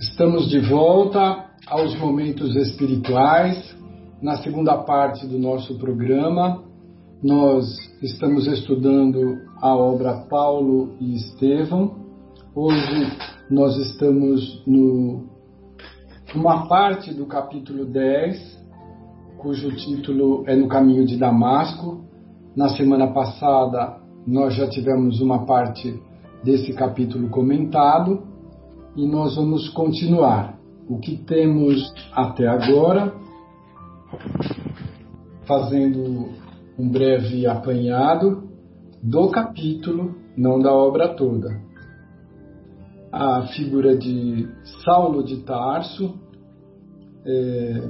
Estamos de volta aos momentos espirituais. Na segunda parte do nosso programa, nós estamos estudando a obra Paulo e Estevão. Hoje nós estamos no uma parte do capítulo 10, cujo título é No Caminho de Damasco. Na semana passada nós já tivemos uma parte desse capítulo comentado e nós vamos continuar o que temos até agora, fazendo um breve apanhado do capítulo, não da obra toda. A figura de Saulo de Tarso, é,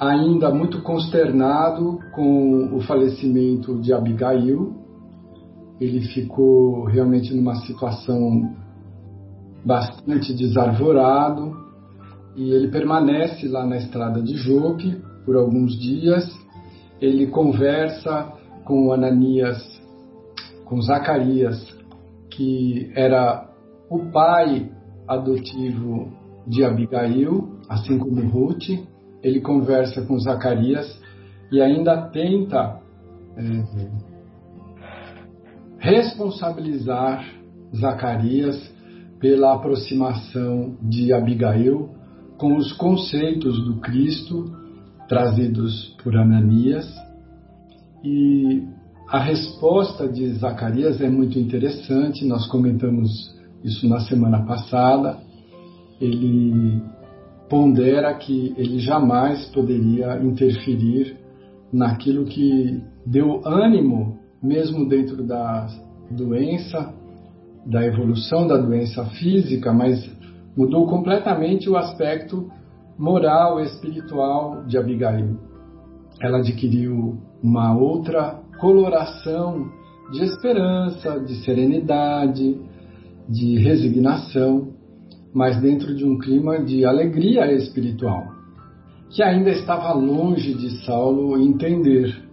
ainda muito consternado com o falecimento de Abigail, ele ficou realmente numa situação bastante desarvorado e ele permanece lá na estrada de Jope por alguns dias. Ele conversa com Ananias, com Zacarias, que era o pai adotivo de Abigail, assim como Ruth. Ele conversa com Zacarias e ainda tenta é, responsabilizar Zacarias pela aproximação de Abigail com os conceitos do Cristo trazidos por Ananias. E a resposta de Zacarias é muito interessante, nós comentamos isso na semana passada. Ele pondera que ele jamais poderia interferir naquilo que deu ânimo, mesmo dentro da doença, da evolução da doença física, mas mudou completamente o aspecto moral espiritual de Abigail. Ela adquiriu uma outra coloração de esperança, de serenidade, de resignação, mas dentro de um clima de alegria espiritual, que ainda estava longe de Saulo entender.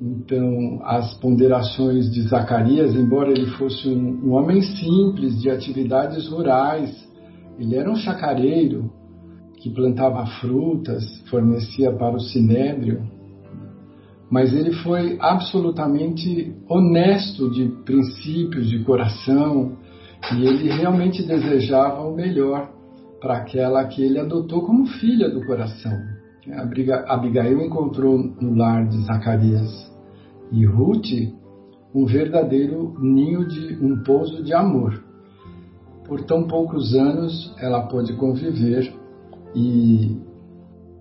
Então, as ponderações de Zacarias, embora ele fosse um, um, homem simples, de atividades rurais, ele era um chacareiro que plantava frutas, fornecia para o sinédrio, mas ele foi absolutamente honesto de princípios, de coração, e ele realmente desejava o melhor para aquela que ele adotou como filha do coração. Abigail encontrou no lar de Zacarias e Ruth um verdadeiro ninho de um pouso de amor. Por tão poucos anos ela pôde conviver e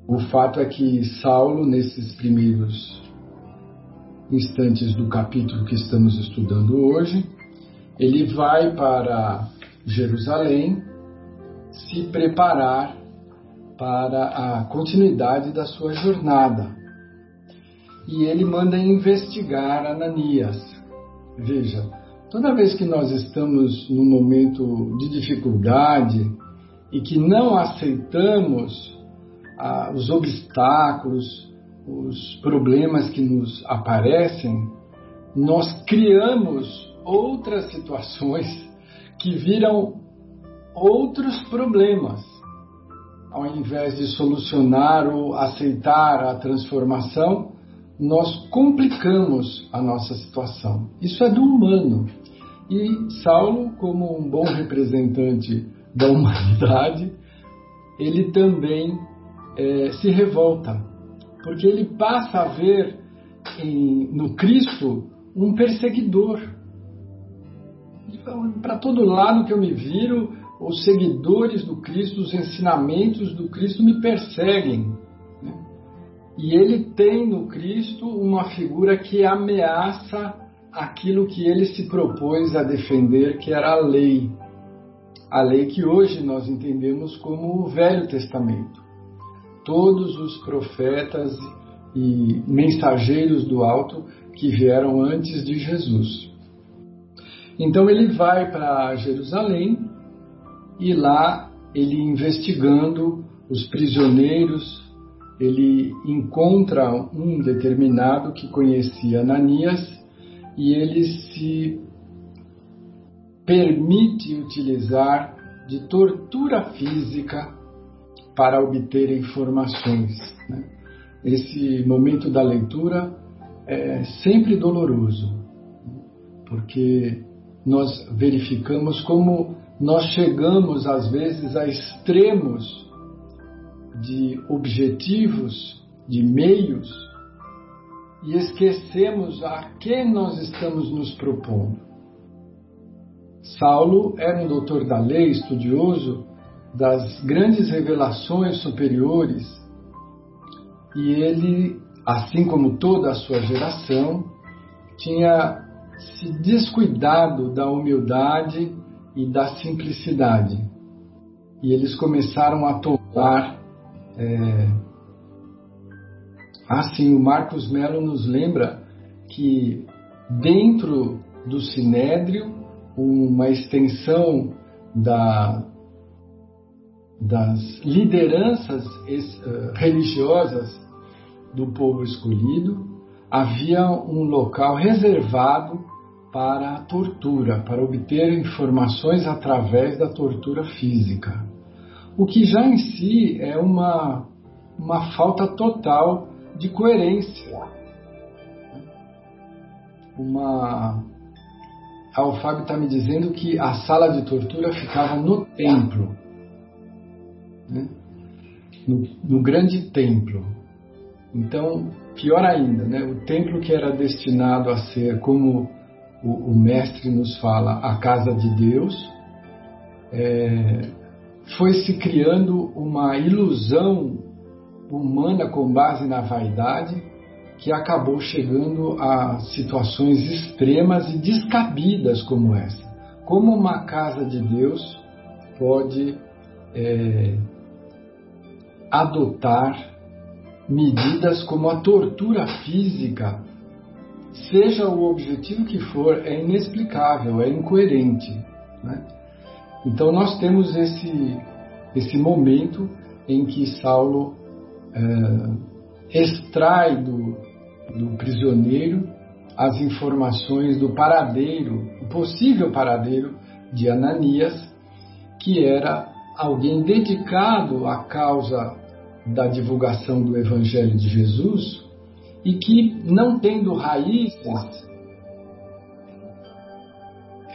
o fato é que Saulo, nesses primeiros instantes do capítulo que estamos estudando hoje, ele vai para Jerusalém se preparar para a continuidade da sua jornada. E ele manda investigar Ananias. Veja, toda vez que nós estamos num momento de dificuldade e que não aceitamos ah, os obstáculos, os problemas que nos aparecem, nós criamos outras situações que viram outros problemas ao invés de solucionar ou aceitar a transformação, nós complicamos a nossa situação. Isso é do humano. E Saulo, como um bom representante da humanidade, ele também é, se revolta, porque ele passa a ver em, no Cristo um perseguidor. Para todo lado que eu me viro, os seguidores do Cristo, os ensinamentos do Cristo me perseguem. Né? E ele tem no Cristo uma figura que ameaça aquilo que ele se propôs a defender, que era a lei. A lei que hoje nós entendemos como o Velho Testamento. Todos os profetas e mensageiros do alto que vieram antes de Jesus. Então ele vai para Jerusalém e lá ele investigando os prisioneiros, ele encontra um determinado que conhecia Ananias e ele se permite utilizar de tortura física para obter informações. Né? Esse momento da leitura é sempre doloroso, porque nós verificamos como nós chegamos às vezes a extremos de objetivos, de meios, e esquecemos a que nós estamos nos propondo. Saulo era um doutor da lei, estudioso das grandes revelações superiores, e ele, assim como toda a sua geração, tinha se descuidado da humildade e da simplicidade. E eles começaram a tomar. É... Assim, o Marcos Melo nos lembra que dentro do Sinédrio, uma extensão da, das lideranças eh, religiosas do povo escolhido, havia um local reservado para a tortura, para obter informações através da tortura física. O que já em si é uma, uma falta total de coerência. Uma. A Fábio está me dizendo que a sala de tortura ficava no templo, né? no, no grande templo. Então, pior ainda, né? o templo que era destinado a ser, como o, o mestre nos fala, a casa de Deus, é, foi se criando uma ilusão humana com base na vaidade que acabou chegando a situações extremas e descabidas como essa. Como uma casa de Deus pode é, adotar medidas como a tortura física, seja o objetivo que for, é inexplicável, é incoerente. Né? Então nós temos esse, esse momento em que Saulo é, extrai do, do prisioneiro as informações do paradeiro, o possível paradeiro de Ananias, que era alguém dedicado à causa da divulgação do Evangelho de Jesus e que, não tendo raízes,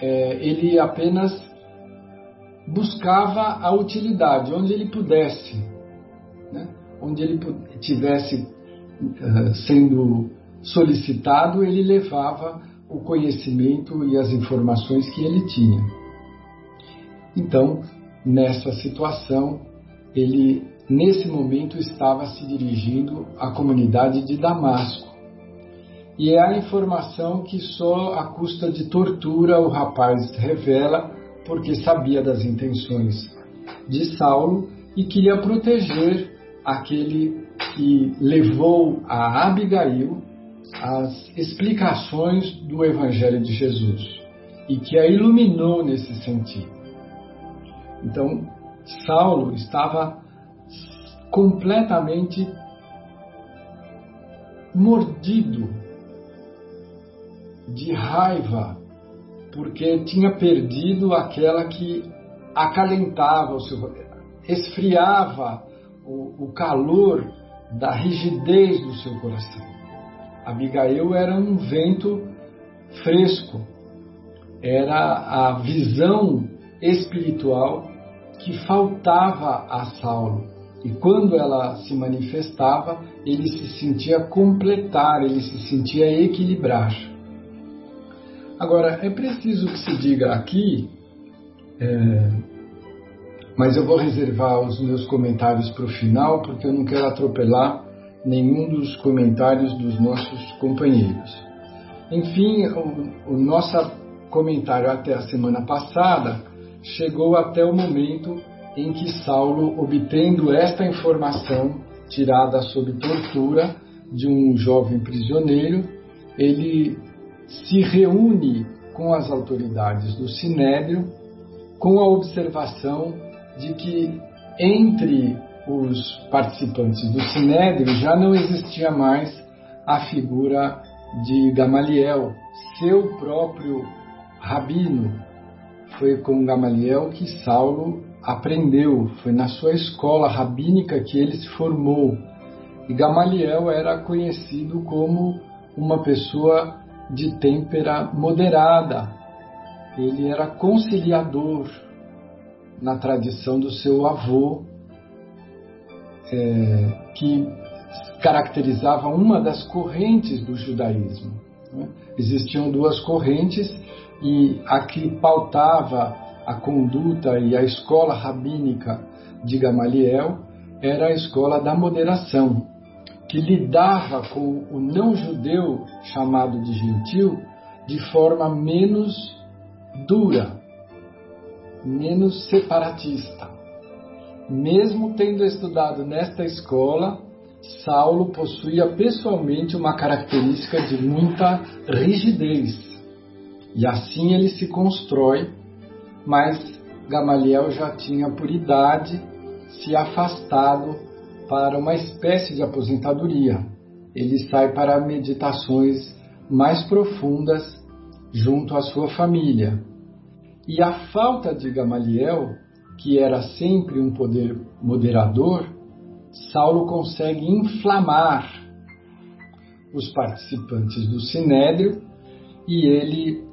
é, ele apenas buscava a utilidade onde ele pudesse, né? onde ele tivesse uh, sendo solicitado, ele levava o conhecimento e as informações que ele tinha. Então, nessa situação, ele nesse momento estava se dirigindo à comunidade de Damasco. E é a informação que só a custa de tortura o rapaz revela, porque sabia das intenções de Saulo e queria proteger aquele que levou a Abigail as explicações do Evangelho de Jesus e que a iluminou nesse sentido. Então, Saulo estava completamente mordido de raiva, porque tinha perdido aquela que acalentava o seu, esfriava o, o calor da rigidez do seu coração. Abigail era um vento fresco, era a visão espiritual que faltava a Saulo e quando ela se manifestava, ele se sentia completar, ele se sentia equilibrar. Agora, é preciso que se diga aqui, é, mas eu vou reservar os meus comentários para o final, porque eu não quero atropelar nenhum dos comentários dos nossos companheiros. Enfim, o, o nosso comentário até a semana passada chegou até o momento em que Saulo, obtendo esta informação tirada sob tortura de um jovem prisioneiro, ele se reúne com as autoridades do Sinédrio com a observação de que entre os participantes do Sinédrio já não existia mais a figura de Gamaliel, seu próprio rabino, foi com Gamaliel que Saulo aprendeu, foi na sua escola rabínica que ele se formou. E Gamaliel era conhecido como uma pessoa de têmpera moderada. Ele era conciliador na tradição do seu avô, é, que caracterizava uma das correntes do judaísmo. Né? Existiam duas correntes e a que pautava a conduta e a escola rabínica de Gamaliel era a escola da moderação, que lidava com o não-judeu chamado de gentil de forma menos dura, menos separatista. Mesmo tendo estudado nesta escola, Saulo possuía pessoalmente uma característica de muita rigidez. E assim ele se constrói, mas Gamaliel já tinha por idade se afastado para uma espécie de aposentadoria. Ele sai para meditações mais profundas junto à sua família. E a falta de Gamaliel, que era sempre um poder moderador, Saulo consegue inflamar os participantes do sinédrio e ele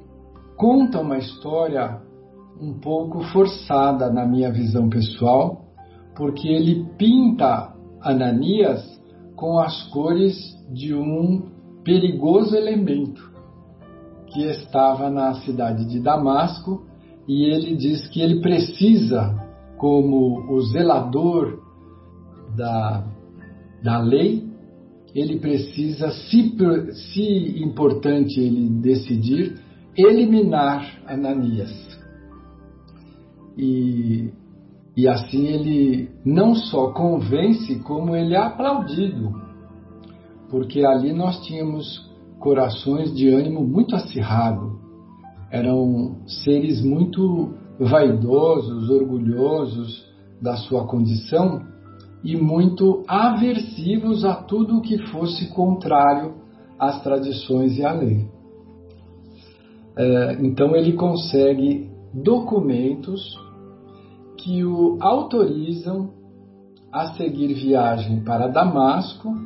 conta uma história um pouco forçada na minha visão pessoal, porque ele pinta Ananias com as cores de um perigoso elemento que estava na cidade de Damasco e ele diz que ele precisa, como o zelador da, da lei, ele precisa, se, se importante ele decidir, eliminar Ananias. E, e assim ele não só convence, como ele é aplaudido, porque ali nós tínhamos corações de ânimo muito acirrado, eram seres muito vaidosos, orgulhosos da sua condição e muito aversivos a tudo que fosse contrário às tradições e à lei. É, então ele consegue documentos que o autorizam a seguir viagem para Damasco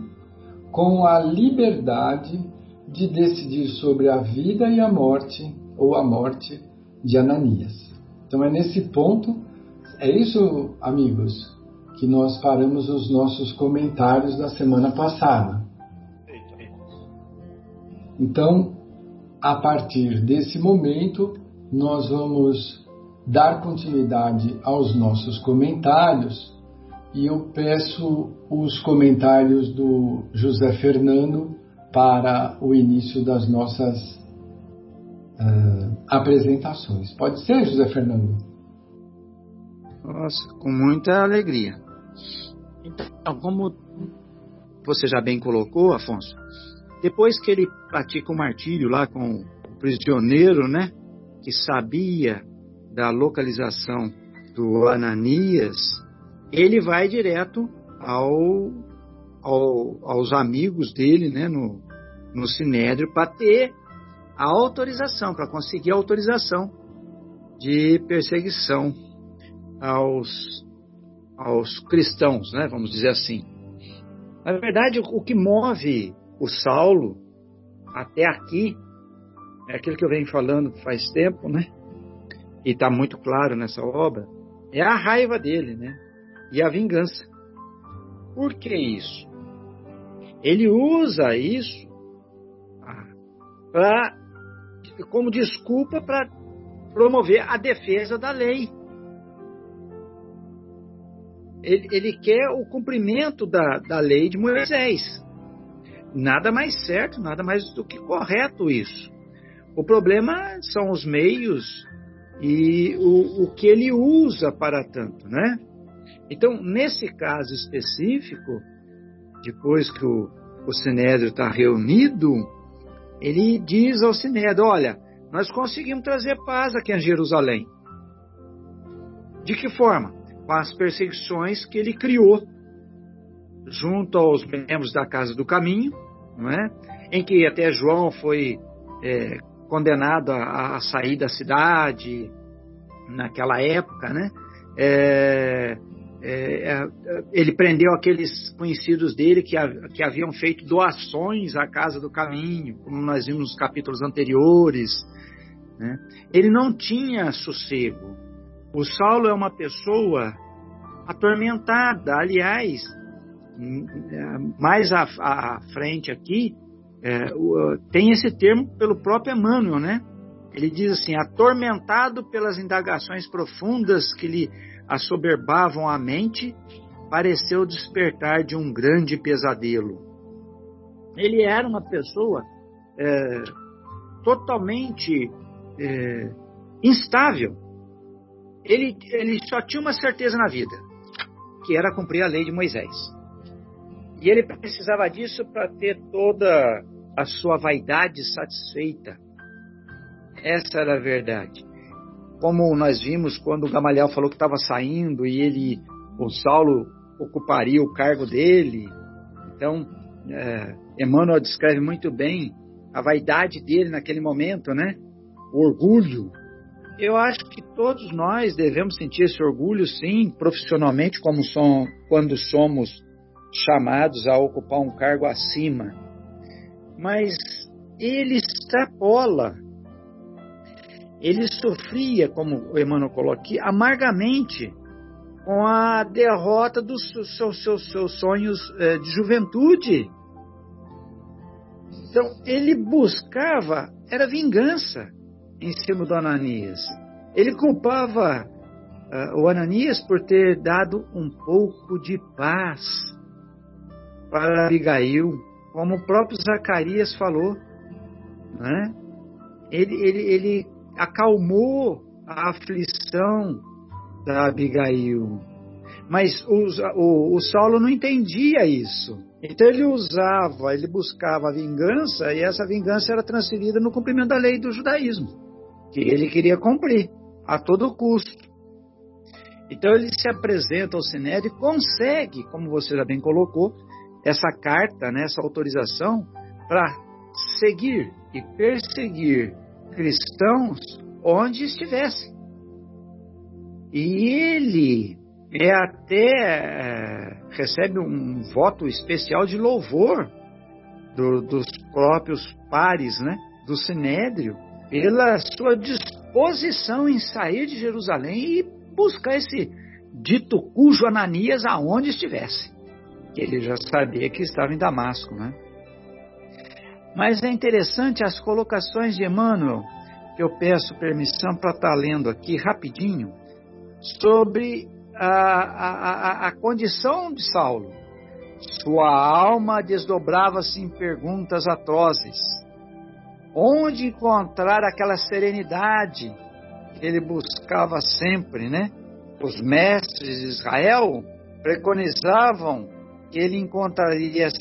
com a liberdade de decidir sobre a vida e a morte ou a morte de Ananias. Então é nesse ponto, é isso, amigos, que nós paramos os nossos comentários da semana passada. Então, a partir desse momento, nós vamos dar continuidade aos nossos comentários e eu peço os comentários do José Fernando para o início das nossas uh, apresentações. Pode ser, José Fernando? Nossa, com muita alegria. Então, como você já bem colocou, Afonso, depois que ele pratica o martírio lá com o prisioneiro, né, que sabia da localização do Ananias, ele vai direto ao, ao, aos amigos dele, né, no, no Sinédrio, para ter a autorização, para conseguir a autorização de perseguição aos aos cristãos, né, vamos dizer assim. Na verdade, o que move o Saulo até aqui é aquilo que eu venho falando faz tempo, né? E está muito claro nessa obra, é a raiva dele, né? E a vingança. Por que isso? Ele usa isso ah, pra, como desculpa para promover a defesa da lei ele, ele quer o cumprimento da, da lei de Moisés. Nada mais certo, nada mais do que correto isso. O problema são os meios e o, o que ele usa para tanto, né? Então, nesse caso específico, depois que o, o Sinédrio está reunido, ele diz ao Sinédrio: Olha, nós conseguimos trazer paz aqui em Jerusalém. De que forma? com as perseguições que ele criou junto aos membros da Casa do Caminho, não é? em que até João foi é, condenado a, a, sair da cidade, naquela época, né? É, é, é, ele prendeu aqueles conhecidos dele que, que haviam feito doações à Casa do Caminho, como nós vimos nos capítulos anteriores. Né? Ele não tinha sossego. O Saulo é uma pessoa atormentada. Aliás, mais à, à frente aqui, é, tem esse termo pelo próprio Emmanuel, né? Ele diz assim: atormentado pelas indagações profundas que lhe assoberbavam a mente, pareceu despertar de um grande pesadelo. Ele era uma pessoa é, totalmente é, instável. Ele, ele só tinha uma certeza na vida, que era cumprir a lei de Moisés. E ele precisava disso para ter toda a sua vaidade satisfeita. Essa era a verdade como nós vimos quando Gamaliel falou que estava saindo e ele, o Saulo ocuparia o cargo dele. Então, é, Emmanuel descreve muito bem a vaidade dele naquele momento, né? O orgulho. Eu acho que todos nós devemos sentir esse orgulho, sim, profissionalmente, como quando somos chamados a ocupar um cargo acima. Mas ele extrapola ele sofria, como o Emmanuel colocou aqui, amargamente com a derrota dos seus, seus, seus sonhos é, de juventude. Então, ele buscava, era vingança em cima do Ananias. Ele culpava uh, o Ananias por ter dado um pouco de paz para Abigail, como o próprio Zacarias falou. Né? Ele, ele, ele acalmou a aflição da Abigail. Mas o, o, o Saulo não entendia isso. Então ele usava, ele buscava a vingança e essa vingança era transferida no cumprimento da lei do judaísmo, que ele queria cumprir a todo custo. Então ele se apresenta ao Sinédrio e consegue, como você já bem colocou, essa carta, né, essa autorização para seguir e perseguir cristãos onde estivessem. E ele é até é, recebe um voto especial de louvor do, dos próprios pares, né, do Sinédrio, pela sua disposição em sair de Jerusalém e buscar esse dito cujo Ananias aonde estivesse. Ele já sabia que estava em Damasco, né? Mas é interessante as colocações de Emmanuel, que eu peço permissão para estar tá lendo aqui rapidinho, sobre a, a, a condição de Saulo. Sua alma desdobrava-se em perguntas atrozes. Onde encontrar aquela serenidade que ele buscava sempre, né? Os mestres de Israel preconizavam ele encontraria essa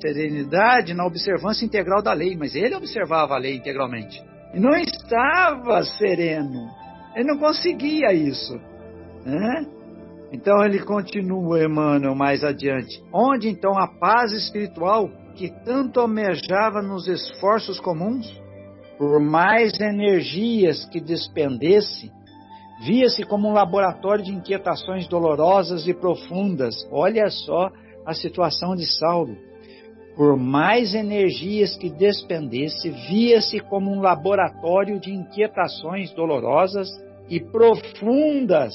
serenidade na observância integral da lei, mas ele observava a lei integralmente. E não estava sereno. Ele não conseguia isso. Né? Então ele continua, Emmanuel, mais adiante. Onde então a paz espiritual que tanto almejava nos esforços comuns, por mais energias que despendesse, via-se como um laboratório de inquietações dolorosas e profundas. Olha só a situação de Saulo por mais energias que despendesse, via-se como um laboratório de inquietações dolorosas e profundas.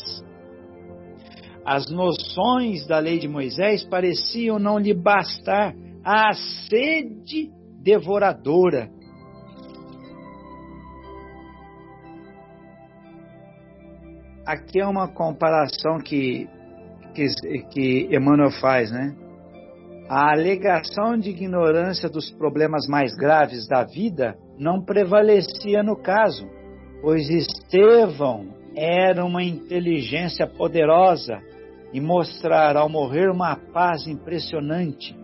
As noções da lei de Moisés pareciam não lhe bastar a sede devoradora. Aqui é uma comparação que, que, que Emmanuel faz, né? A alegação de ignorância dos problemas mais graves da vida não prevalecia no caso, pois Estevão era uma inteligência poderosa e mostrar ao morrer uma paz impressionante,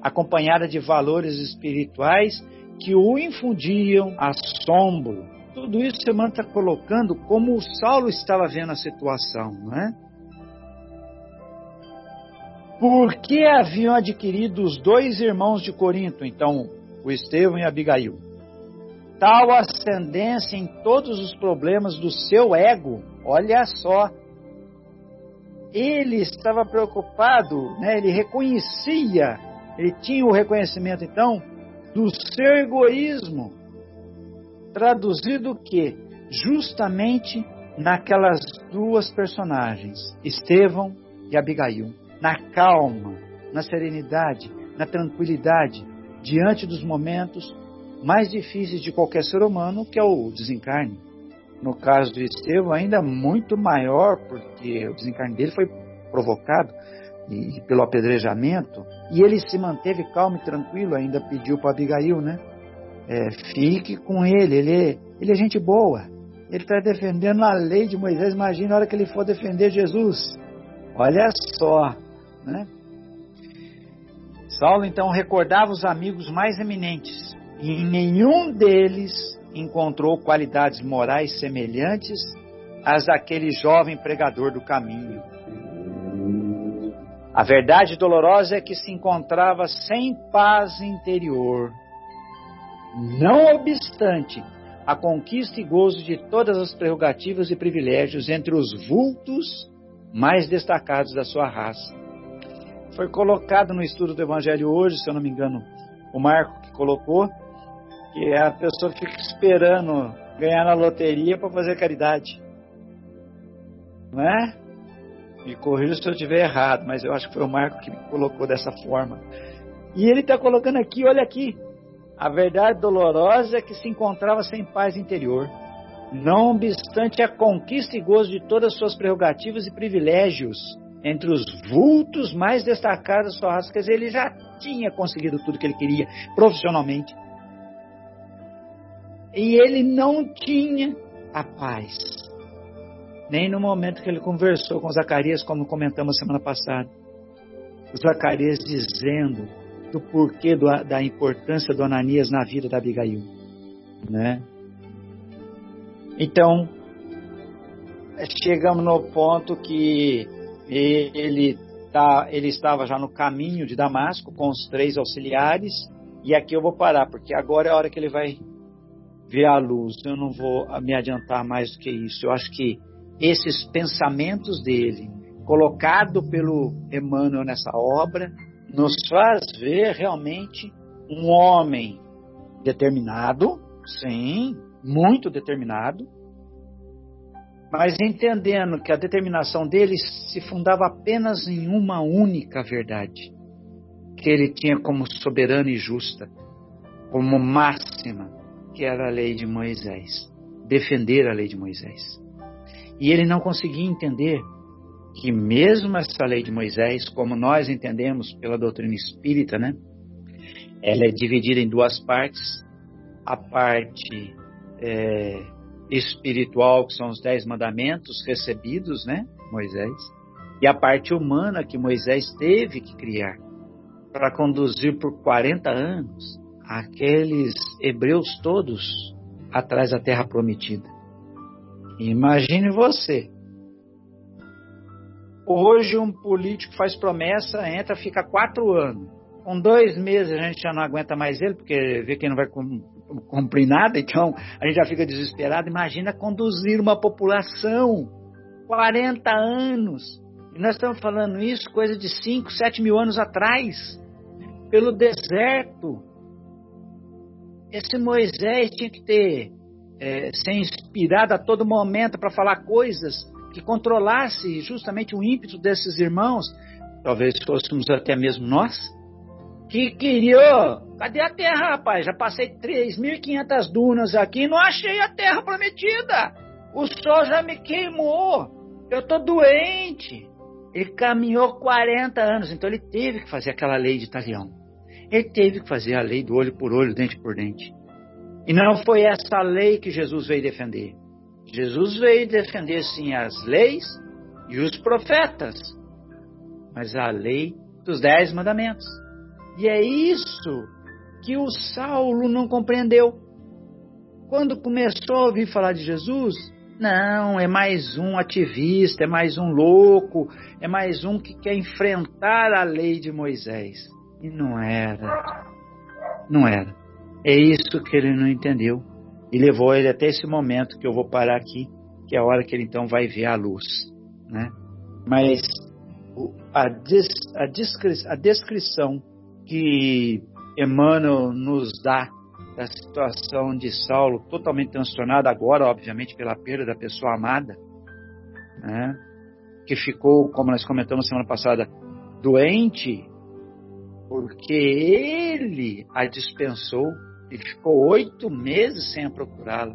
acompanhada de valores espirituais que o infundiam assombro. Tudo isso você está colocando como o Saulo estava vendo a situação, não é? Por que haviam adquirido os dois irmãos de Corinto, então, o Estevão e Abigail? tal ascendência em todos os problemas do seu ego. Olha só. Ele estava preocupado, né? ele reconhecia, ele tinha o reconhecimento então do seu egoísmo. Traduzido que? Justamente naquelas duas personagens, Estevão e Abigail, na calma, na serenidade, na tranquilidade, diante dos momentos mais difíceis de qualquer ser humano, que é o desencarne. No caso do Estevão, ainda muito maior, porque o desencarne dele foi provocado e, pelo apedrejamento, e ele se manteve calmo e tranquilo, ainda pediu para Abigail, né? É, fique com ele, ele é, ele é gente boa. Ele está defendendo a lei de Moisés. Imagina a hora que ele for defender Jesus. Olha só, né? Saulo então recordava os amigos mais eminentes e em nenhum deles encontrou qualidades morais semelhantes às daquele jovem pregador do caminho. A verdade dolorosa é que se encontrava sem paz interior. Não obstante a conquista e gozo de todas as prerrogativas e privilégios entre os vultos mais destacados da sua raça. Foi colocado no estudo do Evangelho hoje, se eu não me engano, o Marco que colocou, que a pessoa fica esperando ganhar na loteria para fazer caridade. Não é? Me corrija se eu estiver errado, mas eu acho que foi o Marco que colocou dessa forma. E ele está colocando aqui, olha aqui, a verdade dolorosa é que se encontrava sem paz interior, não obstante a conquista e gozo de todas as suas prerrogativas e privilégios, entre os vultos mais destacados dizer, ele já tinha conseguido tudo que ele queria profissionalmente. E ele não tinha a paz. Nem no momento que ele conversou com Zacarias, como comentamos semana passada. Zacarias dizendo do porquê do, da importância do Ananias na vida da Abigail, né? Então, chegamos no ponto que ele, tá, ele estava já no caminho de Damasco com os três auxiliares, e aqui eu vou parar, porque agora é a hora que ele vai ver a luz. Eu não vou me adiantar mais do que isso. Eu acho que esses pensamentos dele, colocado pelo Emmanuel nessa obra, nos faz ver realmente um homem determinado, sim, muito determinado, mas entendendo que a determinação dele se fundava apenas em uma única verdade, que ele tinha como soberana e justa, como máxima, que era a lei de Moisés, defender a lei de Moisés. E ele não conseguia entender que mesmo essa lei de Moisés, como nós entendemos pela doutrina espírita, né, ela é dividida em duas partes. A parte é, espiritual, que são os dez mandamentos recebidos, né, Moisés, e a parte humana que Moisés teve que criar para conduzir por 40 anos aqueles hebreus todos atrás da terra prometida. Imagine você, Hoje um político faz promessa, entra, fica quatro anos. Com dois meses a gente já não aguenta mais ele, porque vê que não vai cumprir nada, então a gente já fica desesperado. Imagina conduzir uma população 40 anos. E nós estamos falando isso coisa de 5, 7 mil anos atrás, pelo deserto. Esse Moisés tinha que ter é, ser inspirado a todo momento para falar coisas que controlasse justamente o ímpeto desses irmãos, talvez fôssemos até mesmo nós, que queria. Cadê a terra, rapaz? Já passei 3.500 dunas aqui e não achei a terra prometida. O sol já me queimou. Eu tô doente. Ele caminhou 40 anos, então ele teve que fazer aquela lei de Italião. Ele teve que fazer a lei do olho por olho, dente por dente. E não foi essa lei que Jesus veio defender. Jesus veio defender sim as leis e os profetas, mas a lei dos dez mandamentos. E é isso que o Saulo não compreendeu. Quando começou a ouvir falar de Jesus, não, é mais um ativista, é mais um louco, é mais um que quer enfrentar a lei de Moisés. E não era. Não era. É isso que ele não entendeu. e levou ele até esse momento que eu vou parar aqui, que é a hora que ele então vai ver a luz, né? Mas a, des, a, descri, a descrição que Emmanuel nos dá da situação de Saulo, totalmente transtornado agora, obviamente, pela perda da pessoa amada, né? que ficou, como nós comentamos semana passada, doente, porque ele a dispensou e ficou oito meses sem procurá-la.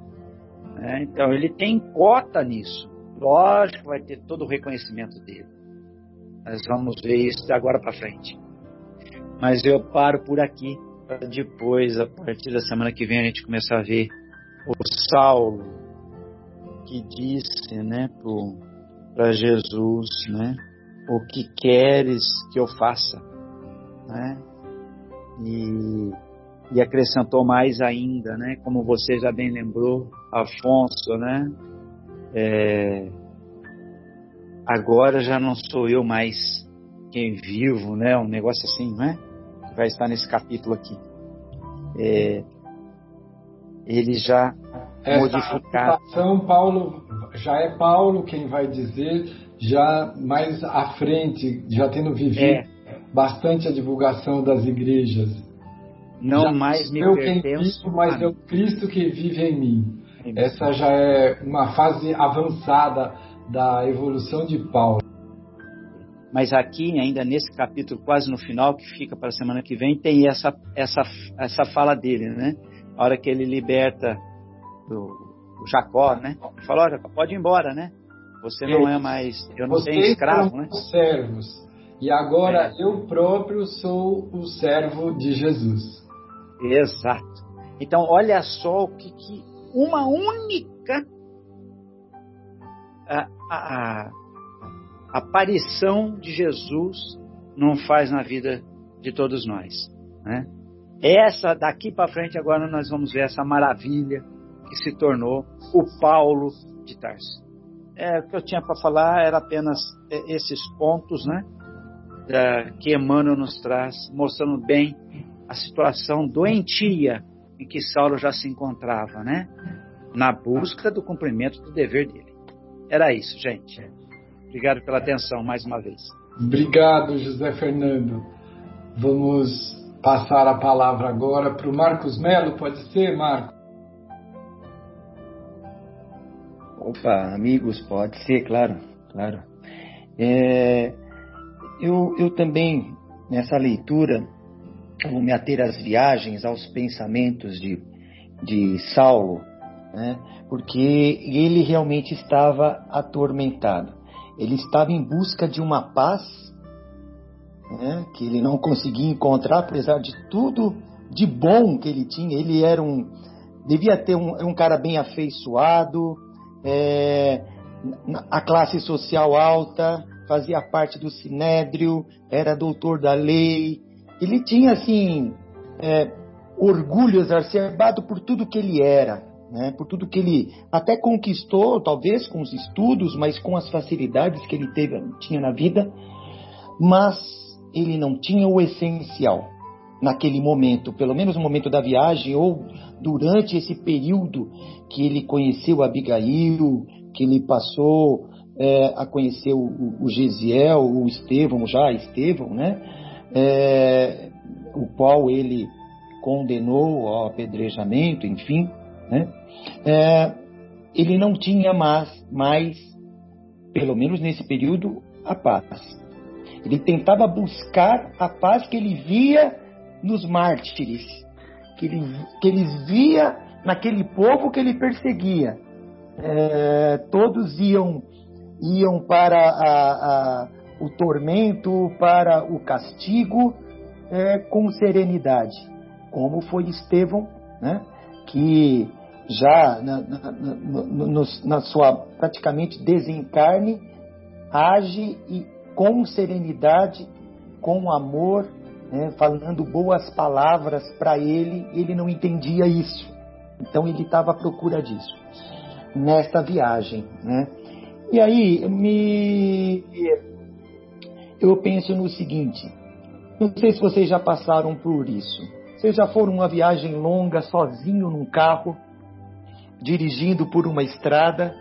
Né? Então ele tem cota nisso. Lógico, vai ter todo o reconhecimento dele. Nós vamos ver isso de agora para frente. Mas eu paro por aqui para depois, a partir da semana que vem, a gente começar a ver o Saulo que disse, né, para Jesus, né, o que queres que eu faça, né? E, e acrescentou mais ainda, né? Como você já bem lembrou, Afonso, né? É, agora já não sou eu mais quem vivo, né? Um negócio assim, não é? Que vai estar nesse capítulo aqui. É, ele já Essa modificar. Paulo já é Paulo quem vai dizer, já mais à frente, já tendo vivido é. bastante a divulgação das igrejas. Não já mais me eu pertenço, quem vivo, mas é o Cristo que vive em mim. Essa já é uma fase avançada da evolução de Paulo. Mas aqui, ainda nesse capítulo, quase no final, que fica para a semana que vem, tem essa, essa, essa fala dele, né? A hora que ele liberta o, Jacó, né? Ele fala, Jacó, pode ir embora, né? Você não é mais, eu não tenho escravo, né? servos. E agora é. eu próprio sou o servo de Jesus. Exato. Então, olha só o que, que uma única a, a aparição de Jesus não faz na vida de todos nós. Né? Essa daqui para frente agora nós vamos ver essa maravilha que se tornou o Paulo de Tarso. É, o que eu tinha para falar era apenas esses pontos, né, que Emmanuel nos traz, mostrando bem a situação doentia em que Saulo já se encontrava, né, na busca do cumprimento do dever dele. Era isso, gente. Obrigado pela atenção mais uma vez. Obrigado, José Fernando. Vamos passar a palavra agora para o Marcos Melo. Pode ser, Marcos? Opa, amigos, pode ser, claro, claro. É, eu, eu também, nessa leitura, vou me ater às viagens, aos pensamentos de, de Saulo, né? porque ele realmente estava atormentado. Ele estava em busca de uma paz né? que ele não conseguia encontrar, apesar de tudo de bom que ele tinha. Ele era um, devia ter um, um cara bem afeiçoado, é, a classe social alta, fazia parte do sinédrio, era doutor da lei. Ele tinha assim é, orgulho exacerbado por tudo que ele era né, por tudo que ele até conquistou, talvez com os estudos, mas com as facilidades que ele teve, tinha na vida, mas ele não tinha o essencial naquele momento, pelo menos no momento da viagem ou durante esse período que ele conheceu Abigail, que ele passou é, a conhecer o, o Gesiel, o Estevão, já Estevão, né? É, o qual ele condenou ao apedrejamento, enfim né? É, ele não tinha mais, mais, pelo menos nesse período, a paz. Ele tentava buscar a paz que ele via nos mártires, que ele, que ele via naquele povo que ele perseguia. É, todos iam, iam para a, a, o tormento, para o castigo, é, com serenidade, como foi Estevão, né? Que já na, na, na, sua praticamente desencarne, age e com serenidade, com amor, né, falando boas palavras para ele, ele não entendia isso. Então ele estava à procura disso nesta viagem, né? E aí me eu penso no seguinte, não sei se vocês já passaram por isso. Vocês já foram uma viagem longa sozinho num carro dirigindo por uma estrada.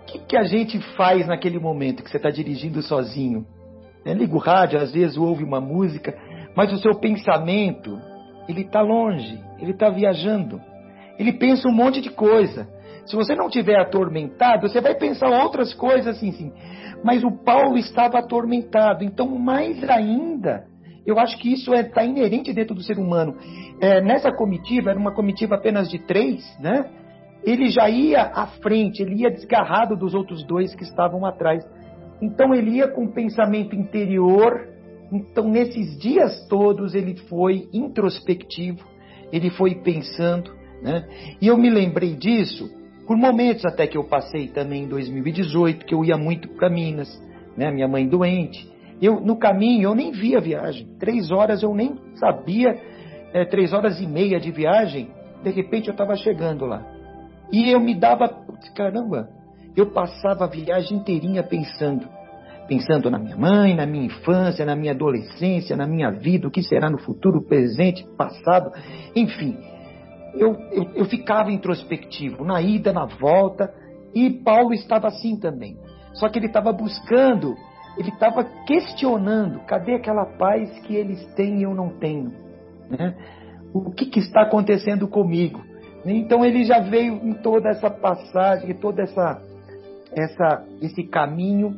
O que, que a gente faz naquele momento que você está dirigindo sozinho? É, liga o rádio, às vezes ouve uma música, mas o seu pensamento, ele está longe, ele está viajando. Ele pensa um monte de coisa. Se você não tiver atormentado, você vai pensar outras coisas assim, sim. Mas o Paulo estava atormentado. Então, mais ainda, eu acho que isso está é, inerente dentro do ser humano. É, nessa comitiva, era uma comitiva apenas de três, né? Ele já ia à frente, ele ia desgarrado dos outros dois que estavam atrás. Então ele ia com o pensamento interior. Então nesses dias todos ele foi introspectivo, ele foi pensando, né? E eu me lembrei disso por momentos até que eu passei também em 2018, que eu ia muito para Minas, né? Minha mãe doente. Eu no caminho eu nem via a viagem. Três horas eu nem sabia. É, três horas e meia de viagem. De repente eu estava chegando lá. E eu me dava, caramba, eu passava a viagem inteirinha pensando. Pensando na minha mãe, na minha infância, na minha adolescência, na minha vida, o que será no futuro, presente, passado, enfim. Eu, eu, eu ficava introspectivo, na ida, na volta, e Paulo estava assim também. Só que ele estava buscando, ele estava questionando: cadê aquela paz que eles têm e eu não tenho? Né? O que, que está acontecendo comigo? Então ele já veio em toda essa passagem, toda essa essa, esse caminho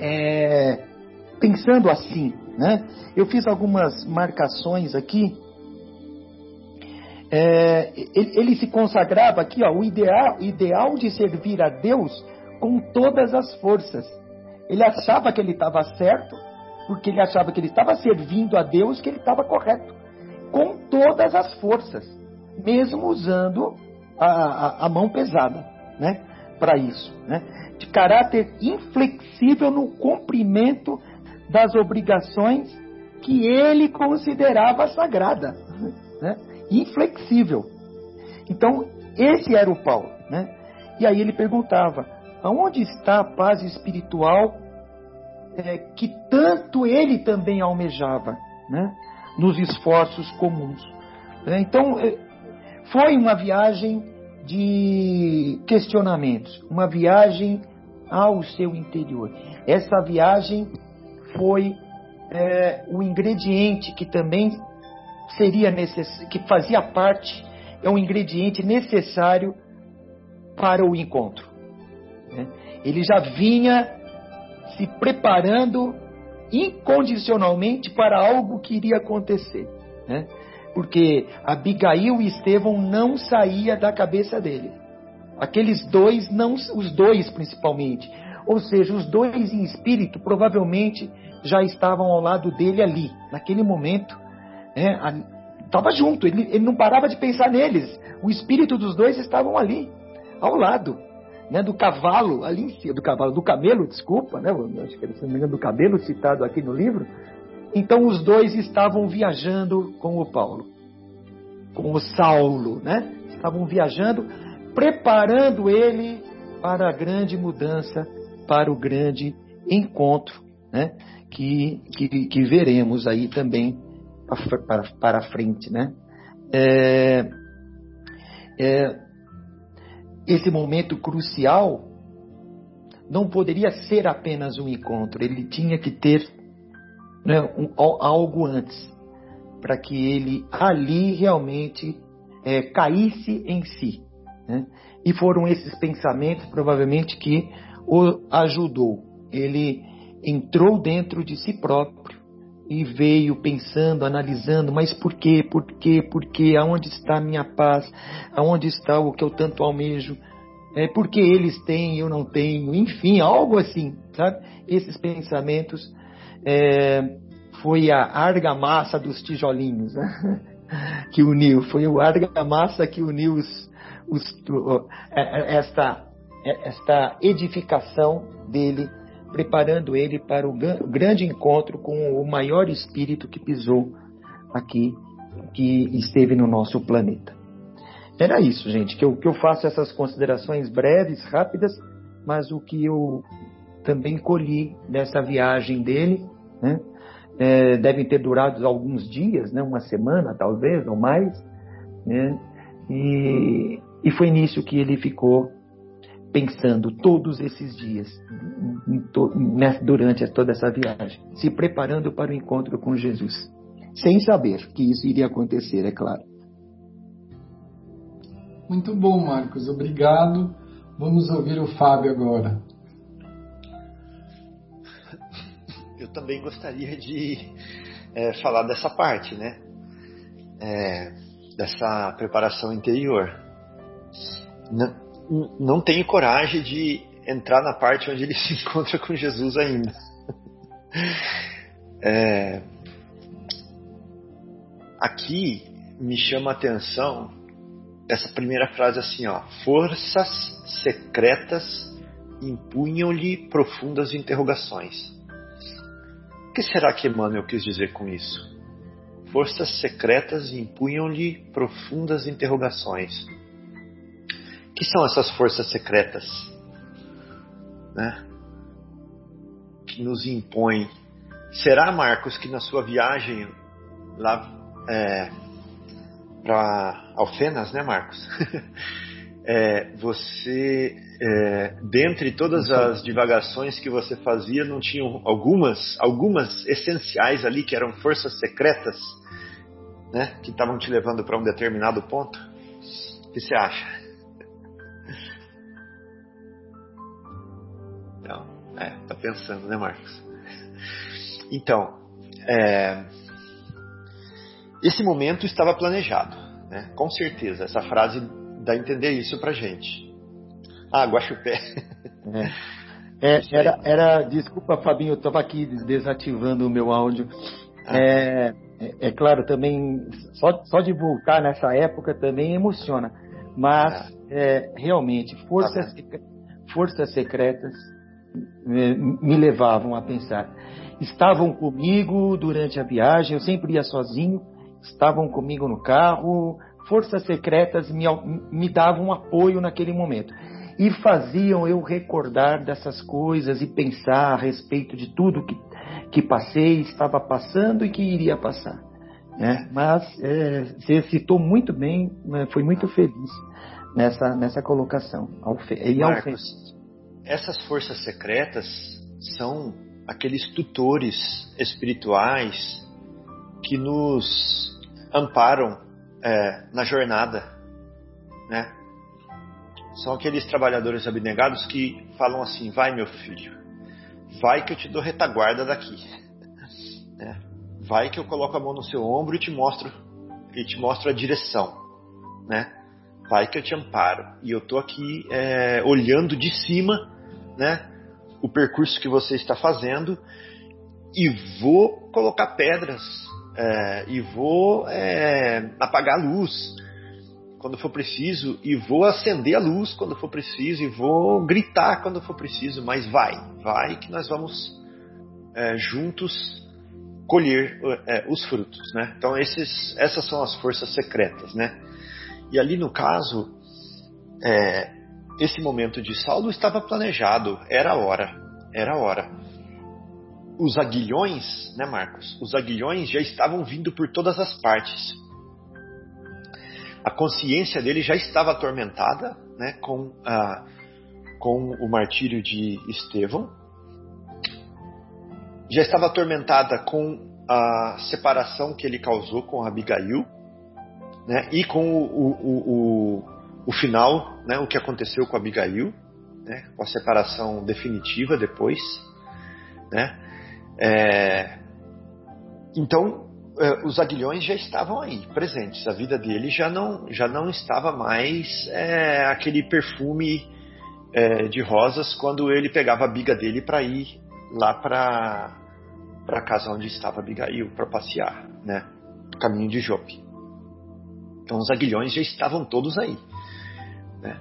é, pensando assim. Né? Eu fiz algumas marcações aqui. É, ele, ele, se consagrava aqui, ó, o ideal, ideal de servir a Deus com todas as forças. Ele achava que ele estava certo, porque ele achava que ele estava servindo a Deus, que ele estava correto, com todas as forças, mesmo usando a, a, a mão pesada, né? para isso, né? de caráter inflexível no cumprimento das obrigações que ele considerava sagrada, né? inflexível. Então, esse era o Paulo. Né? E aí ele perguntava: aonde está a paz espiritual é, que tanto ele também almejava né? nos esforços comuns? Então, é, foi uma viagem de questionamentos, uma viagem ao seu interior. Essa viagem foi é, o ingrediente que também seria necess... que fazia parte, é um ingrediente necessário para o encontro. Né? Ele já vinha se preparando incondicionalmente para algo que iria acontecer. Né? porque Abigail e Estevão não saía da cabeça dele. Aqueles dois, não, os dois principalmente, ou seja, os dois em espírito provavelmente já estavam ao lado dele ali, naquele momento, estava né, junto, ele, ele, não parava de pensar neles. O espírito dos dois estavam ali, ao lado, né, do cavalo, ali em cima, do cavalo, do camelo, desculpa, né, acho que se não me do cabelo citado aqui no livro, então os dois estavam viajando com o Paulo, com o Saulo, né? Estavam viajando, preparando ele para a grande mudança, para o grande encontro, né? Que, que, que veremos aí também para, para frente, né? É, é, esse momento crucial não poderia ser apenas um encontro, ele tinha que ter né, um, algo antes, para que ele ali realmente é, caísse em si. Né? E foram esses pensamentos, provavelmente, que o ajudou. Ele entrou dentro de si próprio e veio pensando, analisando, mas por quê, por quê, por quê, aonde está a minha paz, aonde está o que eu tanto almejo, é, porque eles têm eu não tenho, enfim, algo assim, sabe? Esses pensamentos é, foi a argamassa dos tijolinhos né? que uniu, foi o argamassa que uniu os, os, é, é, esta, é, esta edificação dele, preparando ele para o grande encontro com o maior espírito que pisou aqui, que esteve no nosso planeta. Era isso, gente, que eu, que eu faço essas considerações breves, rápidas, mas o que eu também colhi dessa viagem dele né? É, devem ter durado alguns dias, né? uma semana talvez, ou mais. Né? E, E foi nisso que ele ficou pensando todos esses dias, né, durante toda essa viagem, se preparando para o encontro com Jesus, sem saber que isso iria acontecer, é claro. Muito bom, Marcos, obrigado. Vamos ouvir o Fábio agora. Eu também gostaria de é, falar dessa parte, né? É, dessa preparação interior. Não, não tenho coragem de entrar na parte onde ele se encontra com Jesus ainda. É, aqui me chama a atenção essa primeira frase assim, ó, forças secretas impunham-lhe profundas interrogações. O que será que Emmanuel quis dizer com isso? Forças secretas impunham-lhe profundas interrogações que são essas forças secretas? Né? Que nos impõem. Será, Marcos, que na sua viagem lá é, para Alfenas, né, Marcos? é, você, é, dentre todas as divagações que você fazia, não tinham algumas, algumas essenciais ali que eram forças secretas, né, que estavam te levando para um determinado ponto? O que você acha? É, tá pensando, né, Marcos? Então, é, esse momento estava planejado, né? Com certeza. Essa frase dá a entender isso pra gente. Ah, Guaxupé. É. é era, era, desculpa, Fabinho, eu estava aqui desativando o meu áudio. Ah. É, é, é, claro, também, só, só de voltar nessa época também emociona. Mas, ah. é, realmente, forças, tá forças secretas me levavam a pensar. Estavam comigo durante a viagem, eu sempre ia sozinho, estavam comigo no carro, forças secretas me, me davam apoio naquele momento. E faziam eu recordar dessas coisas e pensar a respeito de tudo que, que passei, estava passando e que iria passar. Né? Mas é, você citou muito bem, né? foi muito feliz nessa, nessa colocação. E Marcos, essas forças secretas são aqueles tutores espirituais que nos amparam é, na jornada, né? São aqueles trabalhadores abnegados que falam assim: vai, meu filho, vai que eu te dou retaguarda daqui, né? vai que eu coloco a mão no seu ombro e te mostro e te mostro a direção, né? Vai que eu te amparo e eu tô aqui é, olhando de cima né, o percurso que você está fazendo e vou colocar pedras é, e vou é, apagar a luz quando for preciso e vou acender a luz quando for preciso e vou gritar quando for preciso, mas vai, vai que nós vamos é, juntos colher é, os frutos, né? Então esses, essas são as forças secretas, né? E ali no caso é, esse momento de Saulo estava planejado, era a hora, era a hora. Os aguilhões, né, Marcos? Os aguilhões já estavam vindo por todas as partes. A consciência dele já estava atormentada, né, com, a, com o martírio de Estevão. Já estava atormentada com a separação que ele causou com Abigail, né, e com o, o, o o final, né, o que aconteceu com Abigail, né, com a separação definitiva depois, né, é, então é, os aguilhões já estavam aí, presentes. A vida dele já não, já não estava mais é, aquele perfume é, de rosas quando ele pegava a biga dele para ir lá para a casa onde estava Abigail para passear, né, caminho de Jope. Então os aguilhões já estavam todos aí. Né?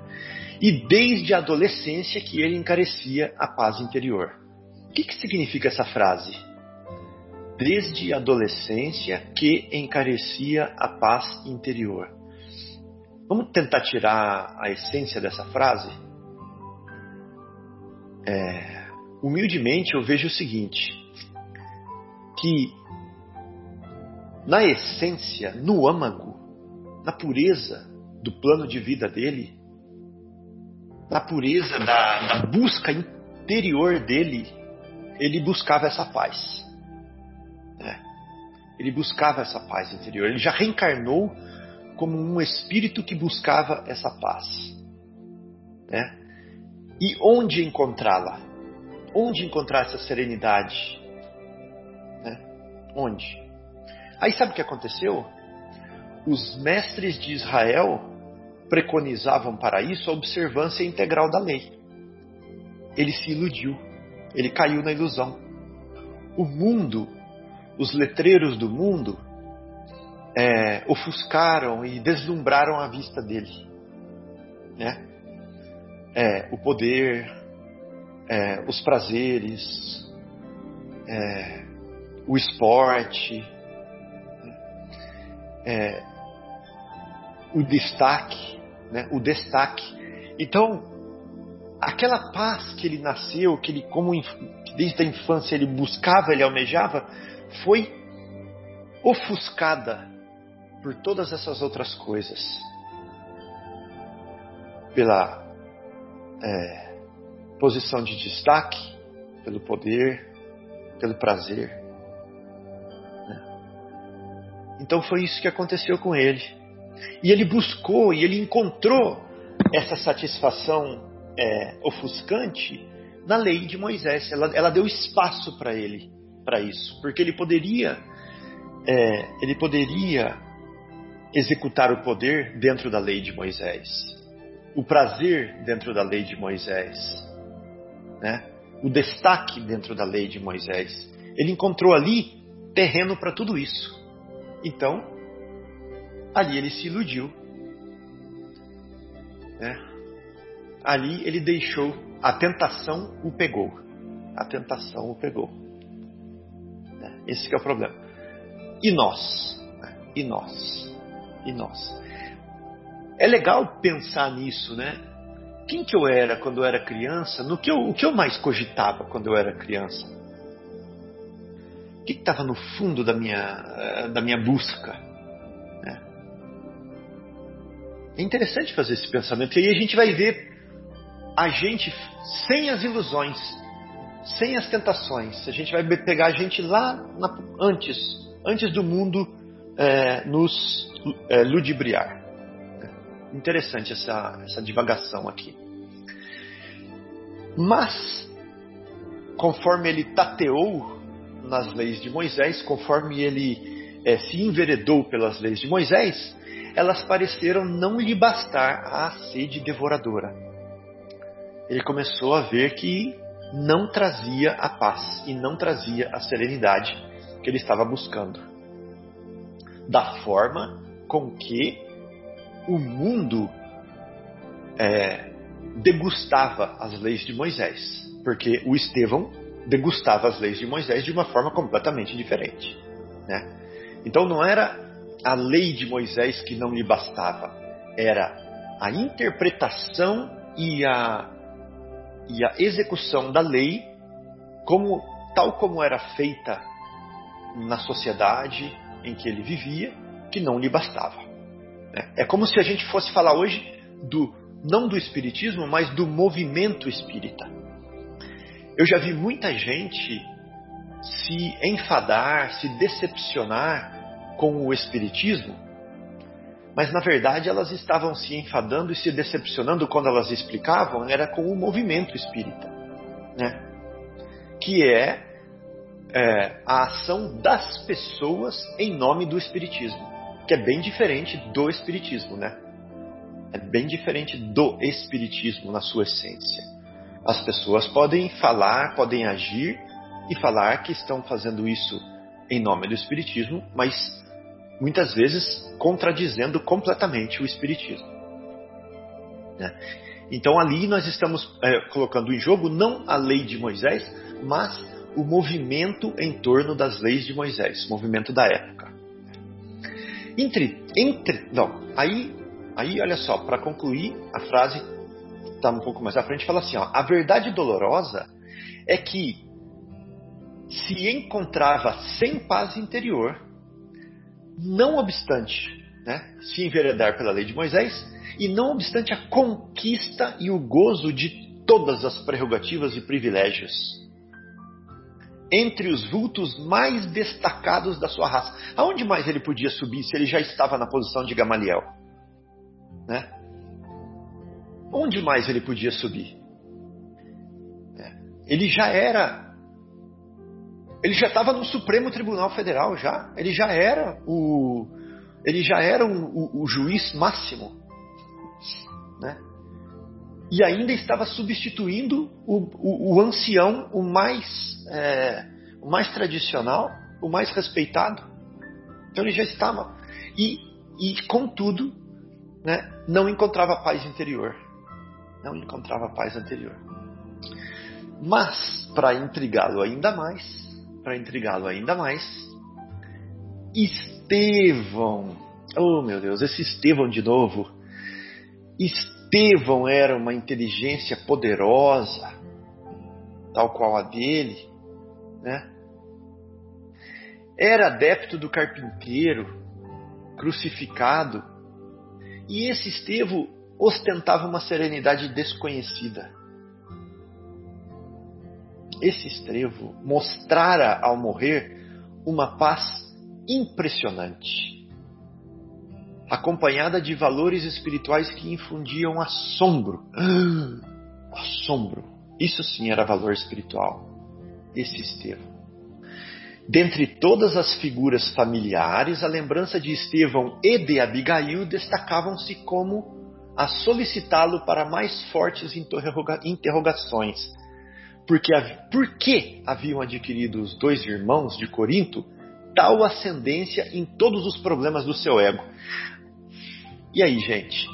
E desde a adolescência que ele encarecia a paz interior. O que, que significa essa frase? Desde a adolescência que encarecia a paz interior. Vamos tentar tirar a essência dessa frase? É, humildemente eu vejo o seguinte: que na essência, no âmago, na pureza do plano de vida dele, da pureza, da, da busca interior dele, ele buscava essa paz. Né? Ele buscava essa paz interior. Ele já reencarnou como um espírito que buscava essa paz. Né? E onde encontrá-la? Onde encontrar essa serenidade? Né? Onde? Aí sabe o que aconteceu? Os mestres de Israel preconizavam para isso a observância integral da lei. Ele se iludiu, ele caiu na ilusão. O mundo, os letreiros do mundo, é, ofuscaram e deslumbraram a vista dele. Né? É, o poder, é, os prazeres, é, o esporte, é, o destaque, né? o destaque. Então, aquela paz que ele nasceu, que ele como desde a infância ele buscava, ele almejava, foi ofuscada por todas essas outras coisas, pela é, posição de destaque, pelo poder, pelo prazer. Né? Então foi isso que aconteceu com ele. E ele buscou e ele encontrou essa satisfação é, ofuscante na lei de Moisés. Ela, ela deu espaço para ele, para isso, porque ele poderia, é, ele poderia executar o poder dentro da lei de Moisés, o prazer dentro da lei de Moisés, né? o destaque dentro da lei de Moisés. Ele encontrou ali terreno para tudo isso. Então, ali ele se iludiu. Né? Ali ele deixou, a tentação o pegou. A tentação o pegou. Né? Esse é o problema. E nós? Né? E nós? E nós? É legal pensar nisso, né? Quem que eu era quando eu era criança? No que eu, o que eu mais cogitava quando eu era criança? O que estava no fundo da minha, da minha busca? É interessante fazer esse pensamento, e aí a gente vai ver a gente sem as ilusões, sem as tentações. A gente vai pegar a gente lá na, antes, antes do mundo é, nos é, ludibriar. Interessante essa, essa divagação aqui. Mas, conforme ele tateou nas leis de Moisés, conforme ele é, se enveredou pelas leis de Moisés, elas pareceram não lhe bastar a sede devoradora. Ele começou a ver que não trazia a paz e não trazia a serenidade que ele estava buscando. Da forma com que o mundo é, degustava as leis de Moisés, porque o Estevão degustava as leis de Moisés de uma forma completamente diferente. Né? Então não era a lei de Moisés que não lhe bastava, era a interpretação e a, e a execução da lei como tal como era feita na sociedade em que ele vivia, que não lhe bastava. Né? É como se a gente fosse falar hoje do não do espiritismo, mas do movimento espírita. Eu já vi muita gente se enfadar, se decepcionar com o Espiritismo, mas na verdade elas estavam se enfadando e se decepcionando quando elas explicavam, era com o movimento espírita, né? que é, é a ação das pessoas em nome do Espiritismo, que é bem diferente do Espiritismo, né? É bem diferente do Espiritismo na sua essência. As pessoas podem falar, podem agir e falar que estão fazendo isso em nome do Espiritismo, mas muitas vezes contradizendo completamente o Espiritismo. Né? Então ali nós estamos é, colocando em jogo não a lei de Moisés, mas o movimento em torno das leis de Moisés, movimento da época. Entre, entre, não, aí, aí olha só, para concluir a frase está um pouco mais à frente, fala assim: ó, a verdade dolorosa é que se encontrava sem paz interior não obstante né, se enveredar pela lei de Moisés, e não obstante a conquista e o gozo de todas as prerrogativas e privilégios. Entre os vultos mais destacados da sua raça. Aonde mais ele podia subir se ele já estava na posição de Gamaliel? Né? Onde mais ele podia subir? É. Ele já era. Ele já estava no Supremo Tribunal Federal já. Ele já era o. Ele já era o, o, o juiz máximo. Né? E ainda estava substituindo o, o, ancião, o mais, é, o mais tradicional, o mais respeitado. Então ele já estava. E, e contudo, né, não encontrava paz interior. Não encontrava paz interior. Mas, para intrigá-lo ainda mais, para intrigá-lo ainda mais, Estevão, oh meu Deus, esse Estevão de novo, Estevão era uma inteligência poderosa, tal qual a dele, né? Era adepto do carpinteiro, crucificado, e esse Estevão ostentava uma serenidade desconhecida. Esse Estevão mostrara ao morrer uma paz impressionante, acompanhada de valores espirituais que infundiam assombro. assombro. Isso sim era valor espiritual. Esse Estevão. Dentre todas as figuras familiares, a lembrança de Estevão e de Abigail destacavam-se como a solicitá-lo para mais fortes interroga interrogações. Porque, por que haviam adquirido os dois irmãos de Corinto tal ascendência em todos os problemas do seu ego? E aí, gente?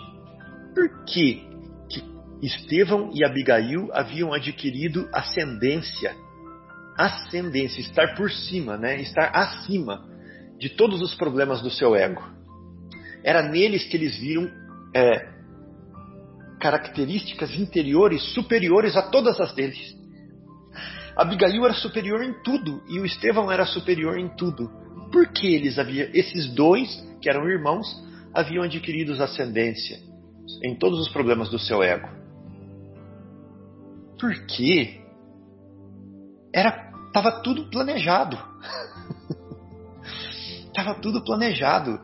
Por que, que Estevão e Abigail haviam adquirido ascendência ascendência, estar por cima, né? estar acima de todos os problemas do seu ego. Era neles que eles viram é, características interiores superiores a todas as deles. Abigail era superior em tudo e o Estevão era superior em tudo. Por que eles haviam, esses dois, que eram irmãos, haviam adquirido ascendência em todos os problemas do seu ego? Por quê? Era Estava tudo planejado. Estava tudo planejado.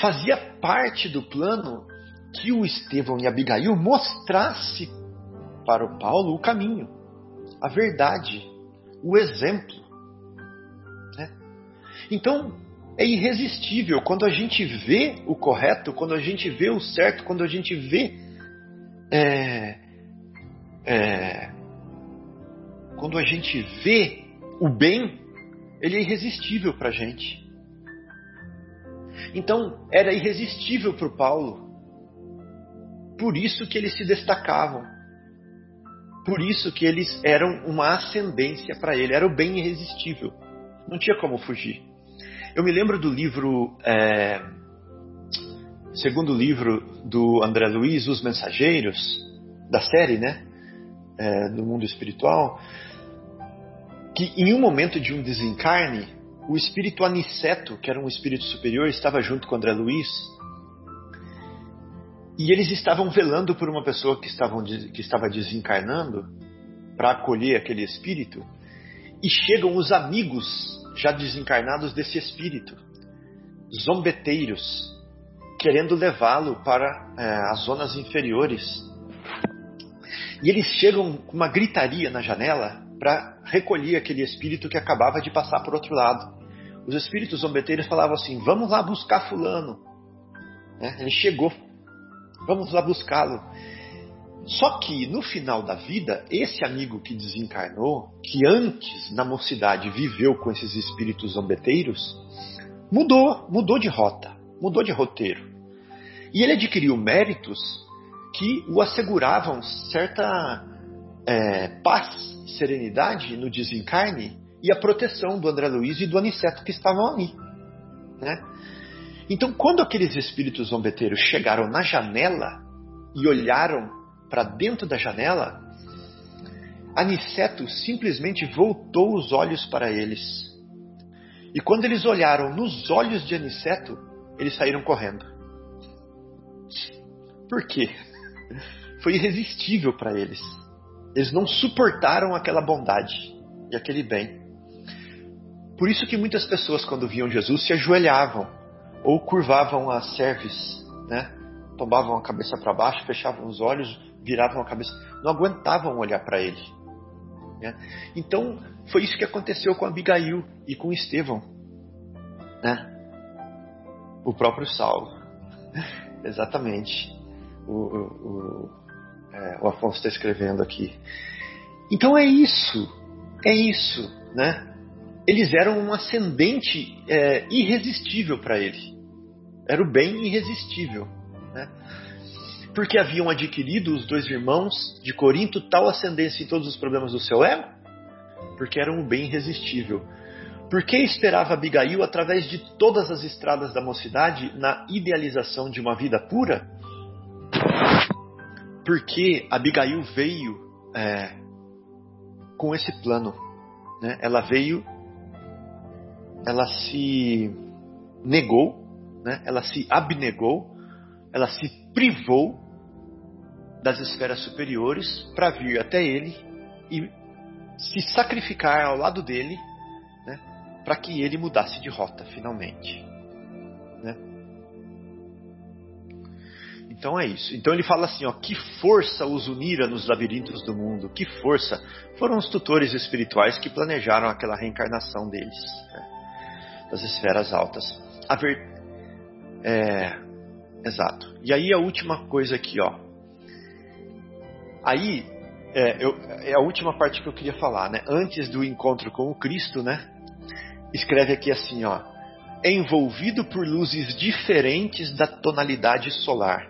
Fazia parte do plano que o Estevão e Abigail mostrasse para o Paulo o caminho, a verdade, o exemplo. Né? Então, é irresistível quando a gente vê o correto, quando a gente vê o certo, quando a gente vê. É, é, quando a gente vê o bem, ele é irresistível para a gente. Então, era irresistível para o Paulo. Por isso que eles se destacavam. Por isso que eles eram uma ascendência para ele. Era o bem irresistível. Não tinha como fugir. Eu me lembro do livro, é, segundo livro do André Luiz, Os Mensageiros, da série, né? É, do mundo espiritual que em um momento de um desencarne, o espírito Aniceto, que era um espírito superior, estava junto com André Luiz, e eles estavam velando por uma pessoa que, estavam, que estava desencarnando para acolher aquele espírito, e chegam os amigos já desencarnados desse espírito, zombeteiros, querendo levá-lo para é, as zonas inferiores. E eles chegam com uma gritaria na janela para recolher aquele espírito que acabava de passar por outro lado. Os espíritos zombeteiros falavam assim: vamos lá buscar Fulano. Né? Ele chegou, vamos lá buscá-lo. Só que no final da vida, esse amigo que desencarnou, que antes na mocidade viveu com esses espíritos zombeteiros, mudou, mudou de rota, mudou de roteiro. E ele adquiriu méritos que o asseguravam certa é, paz serenidade no desencarne e a proteção do André Luiz e do Aniceto que estavam ali. Né? Então, quando aqueles espíritos zombeteiros chegaram na janela e olharam para dentro da janela, Aniceto simplesmente voltou os olhos para eles. E quando eles olharam nos olhos de Aniceto, eles saíram correndo. Por quê? Foi irresistível para eles. Eles não suportaram aquela bondade e aquele bem. Por isso que muitas pessoas, quando viam Jesus, se ajoelhavam ou curvavam as cerves, né? Tombavam a cabeça para baixo, fechavam os olhos, viravam a cabeça, não aguentavam olhar para ele. Né? Então, foi isso que aconteceu com Abigail e com Estevão. Né? O próprio Saulo. Exatamente. O, o, o, é, o Afonso está escrevendo aqui. Então é isso. É isso. Né? Eles eram um ascendente é, irresistível para ele. Era o bem irresistível. Né? Porque haviam adquirido os dois irmãos de Corinto tal ascendência em todos os problemas do seu ego? Porque eram o bem irresistível. Por que esperava Abigail através de todas as estradas da mocidade na idealização de uma vida pura? Porque Abigail veio é, com esse plano. Né? Ela veio, ela se negou, né? ela se abnegou, ela se privou das esferas superiores para vir até ele e se sacrificar ao lado dele, né, para que ele mudasse de rota finalmente. Né? Então é isso. Então ele fala assim: ó, que força os unira nos labirintos do mundo, que força. Foram os tutores espirituais que planejaram aquela reencarnação deles, né, das esferas altas. A ver, é, exato. E aí a última coisa aqui, ó. Aí, é, eu, é, a última parte que eu queria falar, né? Antes do encontro com o Cristo, né? Escreve aqui assim, ó. Envolvido por luzes diferentes da tonalidade solar.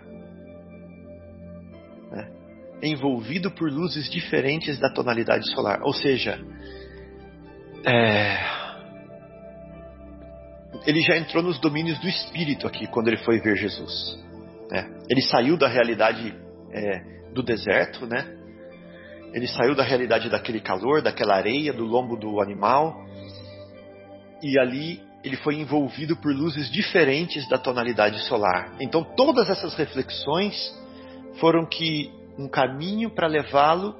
Né? Envolvido por luzes diferentes da tonalidade solar. Ou seja, é... ele já entrou nos domínios do espírito aqui quando ele foi ver Jesus. Né? Ele saiu da realidade é, do deserto, né? Ele saiu da realidade daquele calor, daquela areia, do lombo do animal, e ali ele foi envolvido por luzes diferentes da tonalidade solar. Então todas essas reflexões foram que um caminho para levá-lo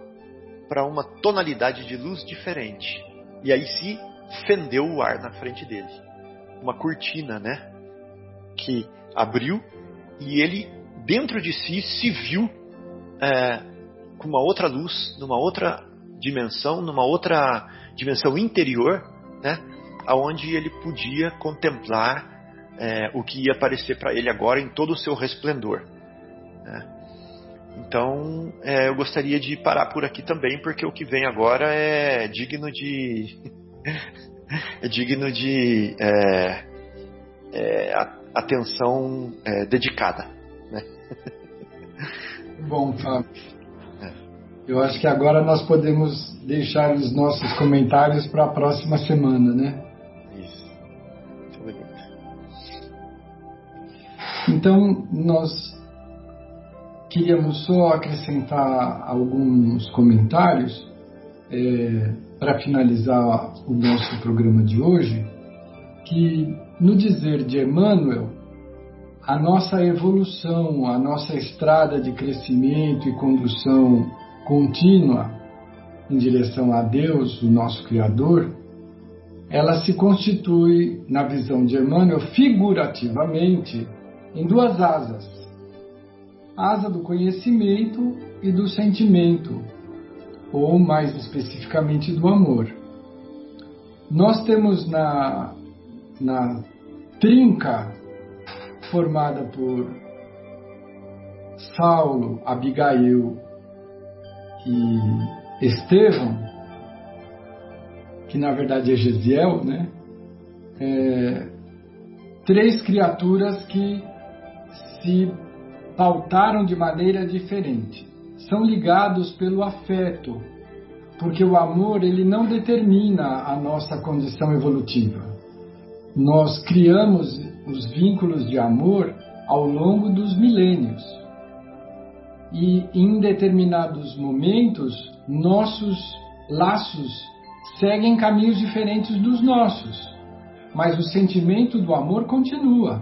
para uma tonalidade de luz diferente. E aí se fendeu o ar na frente dele. Uma cortina, né? Que abriu e ele dentro de si se viu é, com uma outra luz, numa outra dimensão, numa outra dimensão interior, né? Aonde ele podia contemplar é, o que ia aparecer para ele agora em todo o seu resplendor. Né? Então, é, eu gostaria de parar por aqui também, porque o que vem agora é digno de é digno de é, é, atenção é, dedicada. Né? Bom, Fábio. É. Eu acho que agora nós podemos deixar os nossos comentários para a próxima semana, né? Isso. Então, nós queríamos só acrescentar alguns comentários é, para finalizar o nosso programa de hoje, que no dizer de Emmanuel, a nossa evolução, a nossa estrada de crescimento e condução contínua em direção a Deus, o nosso Criador, ela se constitui, na visão de Emmanuel, figurativamente em duas asas: a asa do conhecimento e do sentimento, ou mais especificamente do amor. Nós temos na, na trinca formada por Saulo, Abigail e Estevão, que na verdade é Gesiel, né? É, três criaturas que se pautaram de maneira diferente. São ligados pelo afeto, porque o amor ele não determina a nossa condição evolutiva. Nós criamos os vínculos de amor ao longo dos milênios. E em determinados momentos, nossos laços seguem caminhos diferentes dos nossos, mas o sentimento do amor continua.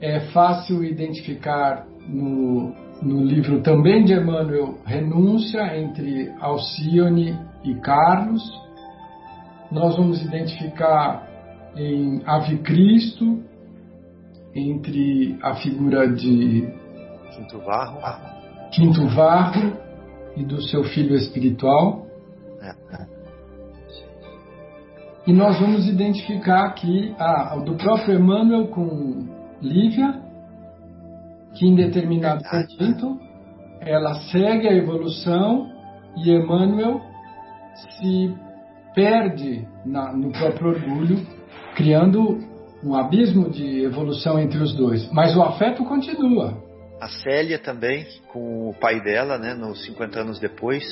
É fácil identificar no, no livro também de Emmanuel, Renúncia, entre Alcione e Carlos. Nós vamos identificar em Ave Cristo, entre a figura de Quinto Varro, Quinto Varro e do seu filho espiritual. é. E nós vamos identificar aqui a, do próprio Emmanuel com Lívia, que em determinado Verdade. momento ela segue a evolução e Emmanuel se perde na- no próprio orgulho, criando um abismo de evolução entre os dois. Mas o afeto continua. A Célia também, com o pai dela, né, nos 50 anos depois.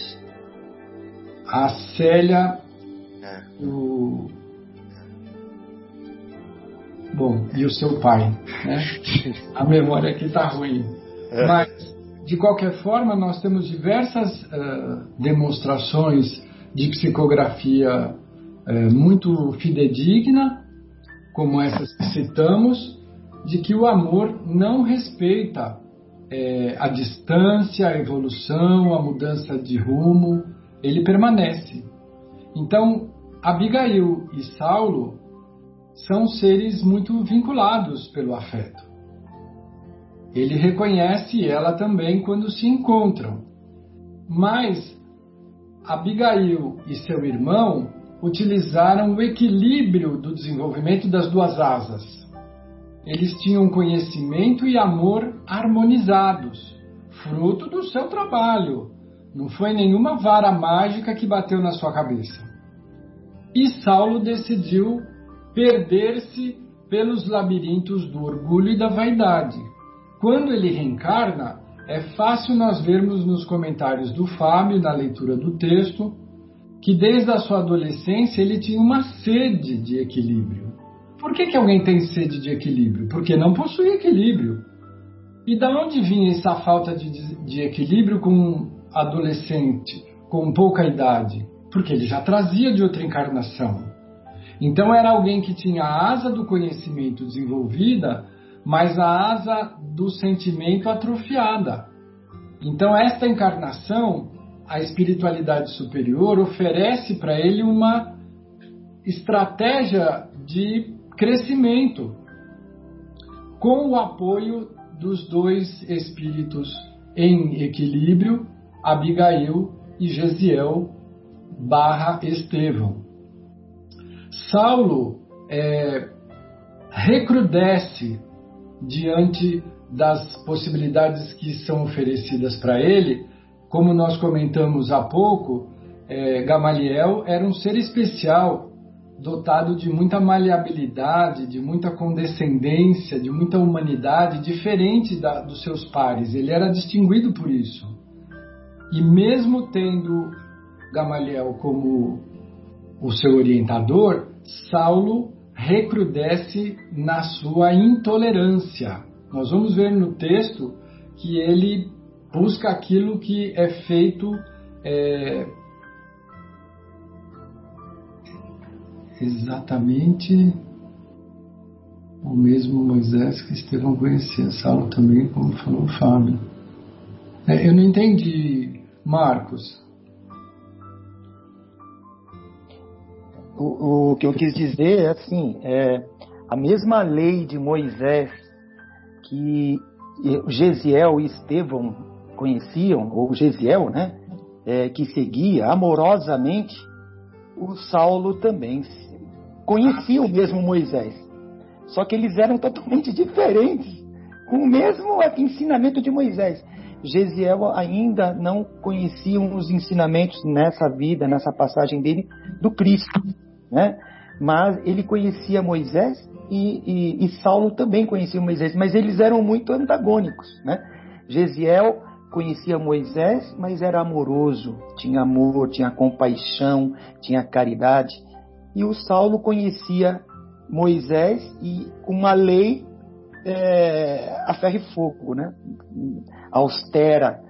A Célia, É. o... Bom, e o seu pai, né? A memória aqui está ruim. É. Mas, de qualquer forma, nós temos diversas eh, demonstrações de psicografia eh, muito fidedigna, como essas que citamos, de que o amor não respeita eh, a distância, a evolução, a mudança de rumo, ele permanece. Então, Abigail e Saulo são seres muito vinculados pelo afeto. Ele reconhece ela também quando se encontram. Mas Abigail e seu irmão utilizaram o equilíbrio do desenvolvimento das duas asas. Eles tinham conhecimento e amor harmonizados, fruto do seu trabalho. Não foi nenhuma vara mágica que bateu na sua cabeça. E Saulo decidiu perder-se pelos labirintos do orgulho e da vaidade. Quando ele reencarna, é fácil nós vermos nos comentários do Fábio, na leitura do texto, que desde a sua adolescência ele tinha uma sede de equilíbrio. Por que, que alguém tem sede de equilíbrio? Porque não possui equilíbrio. E da onde vinha essa falta de, de equilíbrio com um adolescente com pouca idade? Porque ele já trazia de outra encarnação. Então era alguém que tinha a asa do conhecimento desenvolvida, mas a asa do sentimento atrofiada. Então esta encarnação, a espiritualidade superior oferece para ele uma estratégia de crescimento com o apoio dos dois espíritos em equilíbrio, Abigail e Gesiel barra Estevão. Saulo é, recrudesce diante das possibilidades que são oferecidas para ele. Como nós comentamos há pouco, é, Gamaliel era um ser especial, dotado de muita maleabilidade, de muita condescendência, de muita humanidade, diferente da, dos seus pares. Ele era distinguido por isso. E mesmo tendo Gamaliel como o seu orientador, Saulo recrudesce na sua intolerância. Nós vamos ver no texto que ele busca aquilo que é feito é, exatamente o mesmo Moisés que Estevão conhecia. Saulo também, como falou o Fábio. É, eu não entendi, Marcos. O, o que eu quis dizer é assim, é, a mesma lei de Moisés que Gesiel e Estevão conheciam, ou Gesiel, né, é, que seguia amorosamente, o Saulo também conhecia o mesmo Moisés. Só que eles eram totalmente diferentes, com o mesmo ensinamento de Moisés. Gesiel ainda não conhecia os ensinamentos nessa vida, nessa passagem dele, do Cristo. Né? Mas ele conhecia Moisés e, e, e, Saulo também conhecia Moisés, mas eles eram muito antagônicos. Né? Gesiel conhecia Moisés, mas era amoroso, tinha amor, tinha compaixão, tinha caridade. E o Saulo conhecia Moisés e uma lei é, a ferro e fogo, né? austera,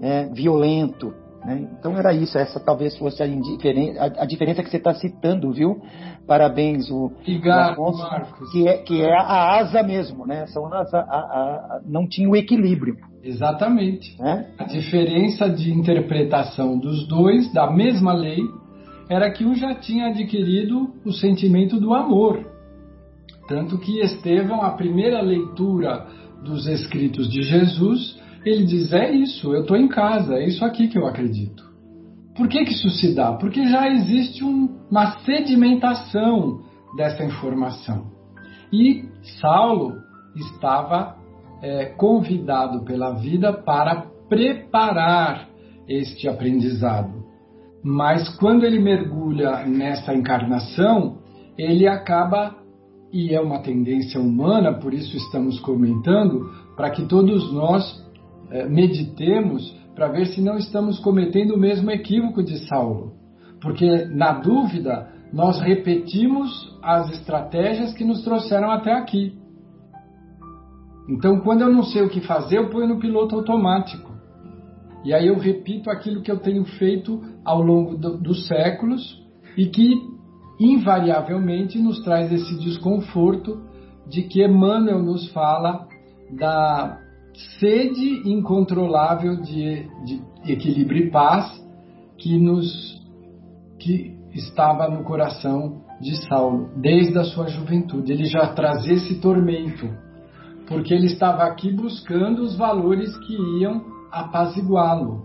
é, violento. Né? Então era isso, essa talvez fosse a, a, a diferença que você está citando, viu? Parabéns, o, Obrigado, o Afonso, Marcos. que é, que é a asa mesmo, né? São as, a, a, não tinha o equilíbrio. Exatamente. É? A diferença de interpretação dos dois, da mesma lei, era que um já tinha adquirido o sentimento do amor. Tanto que Estevão, a primeira leitura dos escritos de Jesus, ele diz: É isso, eu estou em casa, é isso aqui que eu acredito. Por que, que isso se dá? Porque já existe um, uma sedimentação dessa informação. E Saulo estava é, convidado pela vida para preparar este aprendizado. Mas quando ele mergulha nessa encarnação, ele acaba, e é uma tendência humana, por isso estamos comentando, para que todos nós é, meditemos para ver se não estamos cometendo o mesmo equívoco de Saulo. Porque, na dúvida, nós repetimos as estratégias que nos trouxeram até aqui. Então, quando eu não sei o que fazer, eu ponho no piloto automático. E aí eu repito aquilo que eu tenho feito ao longo do, dos séculos e que, invariavelmente, nos traz esse desconforto de que Emmanuel nos fala da sede incontrolável de, de equilíbrio e paz que nos que estava no coração de Saulo desde a sua juventude. Ele já trazia esse tormento, porque ele estava aqui buscando os valores que iam apaziguá-lo,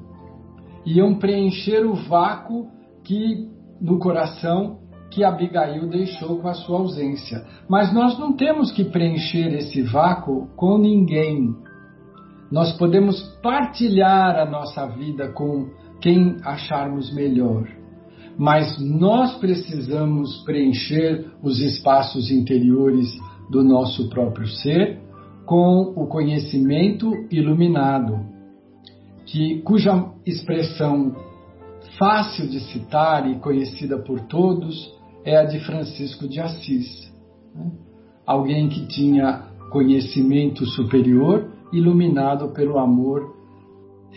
iam preencher o vácuo que no coração que Abigail deixou com a sua ausência. Mas nós não temos que preencher esse vácuo com ninguém. Nós podemos partilhar a nossa vida com quem acharmos melhor. Mas nós precisamos preencher os espaços interiores do nosso próprio ser com o conhecimento iluminado, que cuja expressão fácil de citar e conhecida por todos é a de Francisco de Assis. Né? Alguém que tinha conhecimento superior iluminado pelo amor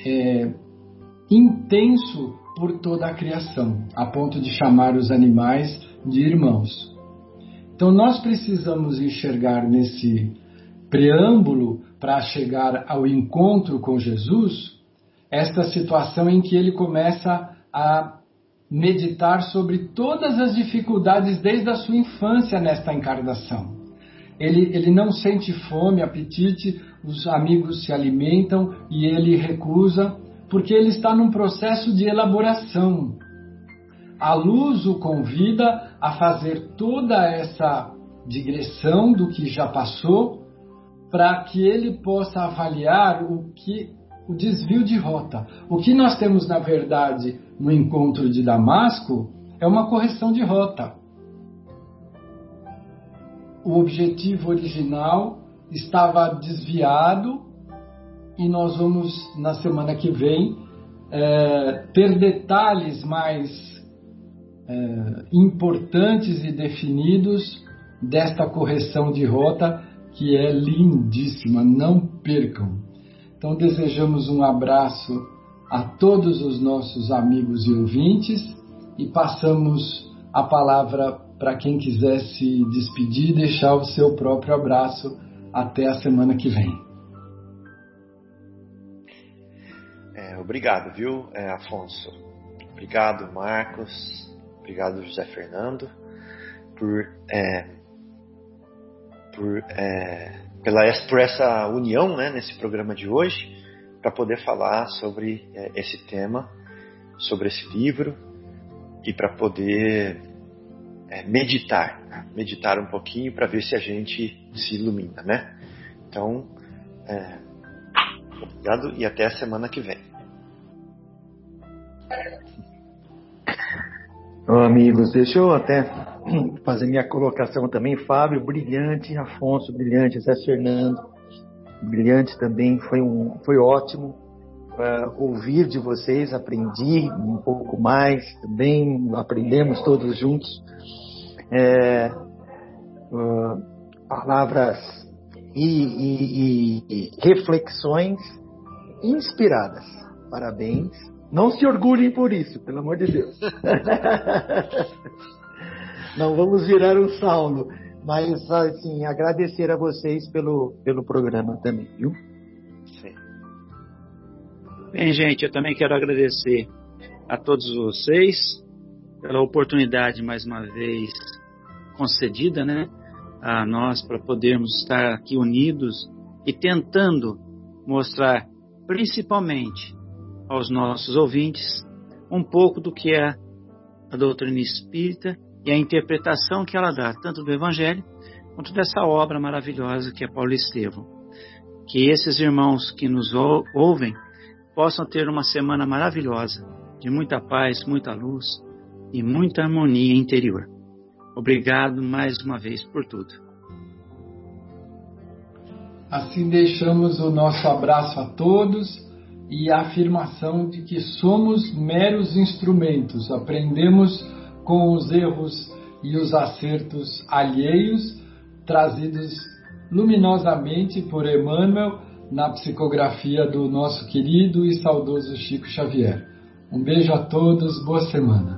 é, intenso por toda a criação, a ponto de chamar os animais de irmãos. Então nós precisamos enxergar nesse preâmbulo para chegar ao encontro com Jesus esta situação em que ele começa a meditar sobre todas as dificuldades desde a sua infância nesta encarnação. Ele, ele não sente fome, apetite, os amigos se alimentam e ele recusa, porque ele está num processo de elaboração. A luz o convida a fazer toda essa digressão do que já passou, para que ele possa avaliar o que o desvio de rota. O que nós temos na verdade no encontro de Damasco é uma correção de rota. O objetivo original estava desviado e nós vamos, na semana que vem, é, ter detalhes mais é, importantes e definidos desta correção de rota que é lindíssima. Não percam. Então, desejamos um abraço a todos os nossos amigos e ouvintes e passamos a palavra para quem quiser se despedir e deixar o seu próprio abraço até a semana que vem. É, obrigado, viu, é, Afonso? Obrigado, Marcos. Obrigado, José Fernando, por, é, por, é, pela, por essa união né, nesse programa de hoje, para poder falar sobre é, esse tema, sobre esse livro e para poder é, meditar, meditar um pouquinho para ver se a gente se ilumina, né? Então, é, obrigado e até a semana que vem. Oh, amigos, deixa eu até fazer minha colocação também. Fábio, brilhante. Afonso, brilhante. Zé Fernando, brilhante também. Foi, um, foi ótimo uh, ouvir de vocês. Aprendi um pouco mais também. Aprendemos todos juntos é, uh, palavras e, e, e, reflexões inspiradas. Parabéns. Não se orgulhem por isso, pelo amor de Deus. Não vamos virar um Saulo, mas assim agradecer a vocês pelo pelo programa também, viu? Bem, gente, eu também quero agradecer a todos vocês pela oportunidade mais uma vez concedida, né, a nós para podermos estar aqui unidos e tentando mostrar principalmente aos nossos ouvintes um pouco do que é a doutrina espírita e a interpretação que ela dá, tanto do Evangelho quanto dessa obra maravilhosa que é Paulo Estevão. Que esses irmãos que nos ouvem possam ter uma semana maravilhosa, de muita paz, muita luz e muita harmonia interior. Obrigado mais uma vez por tudo. Assim deixamos o nosso abraço a todos e a afirmação de que somos meros instrumentos, aprendemos com os erros e os acertos alheios, trazidos luminosamente por Emmanuel na psicografia do nosso querido e saudoso Chico Xavier. Um beijo a todos, boa semana.